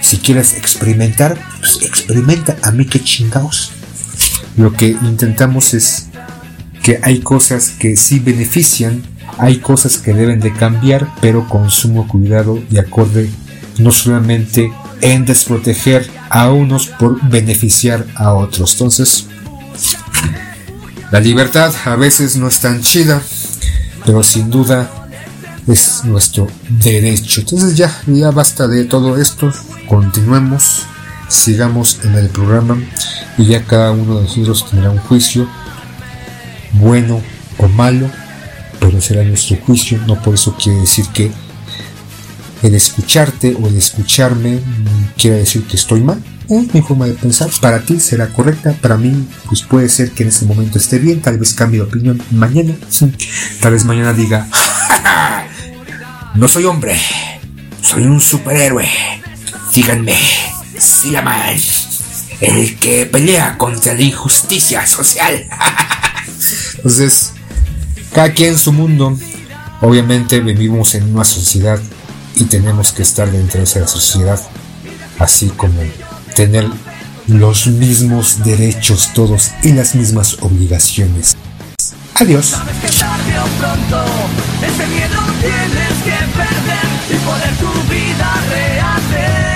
Si quieres experimentar, pues experimenta, a mí que chingados. Lo que intentamos es que hay cosas que sí benefician, hay cosas que deben de cambiar, pero con sumo cuidado y acorde no solamente en desproteger a unos por beneficiar a otros. Entonces, la libertad a veces no es tan chida, pero sin duda es nuestro derecho. Entonces ya, ya basta de todo esto, continuemos, sigamos en el programa y ya cada uno de nosotros tendrá un juicio, bueno o malo, pero será nuestro juicio, no por eso quiere decir que el escucharte o el escucharme quiere decir que estoy mal. Es mi forma de pensar. Para ti será correcta, para mí pues puede ser que en ese momento esté bien, tal vez cambie de opinión mañana. Tal vez mañana diga, no soy hombre, soy un superhéroe. Díganme, mal el que pelea contra la injusticia social. [laughs] Entonces, cada quien en su mundo. Obviamente vivimos en una sociedad y tenemos que estar dentro de esa sociedad, así como tener los mismos derechos todos y las mismas obligaciones. Adiós tienes que perder y poder tu vida rehacer.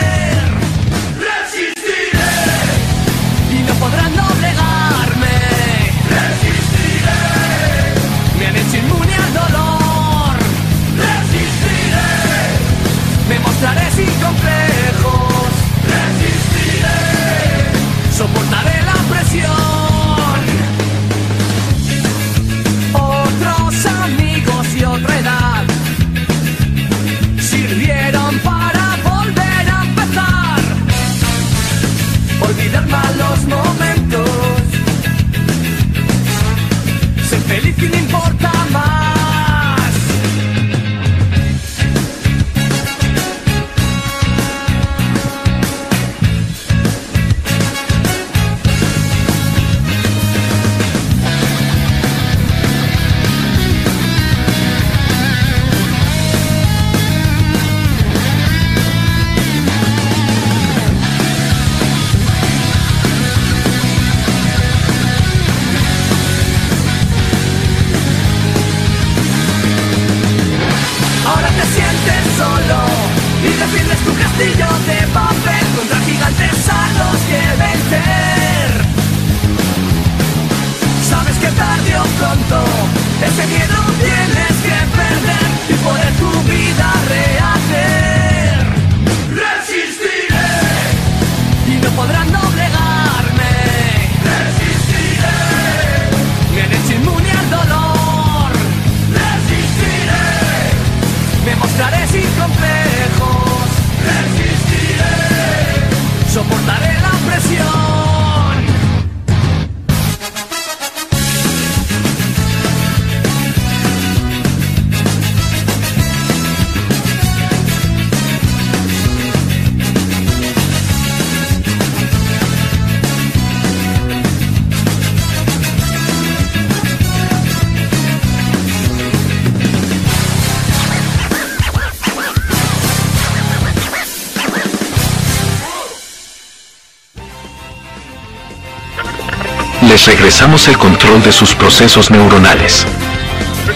Les regresamos el control de sus procesos neuronales.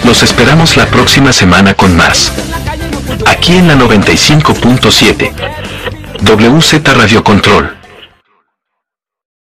Los esperamos la próxima semana con más. Aquí en la 95.7. WZ Radio Control.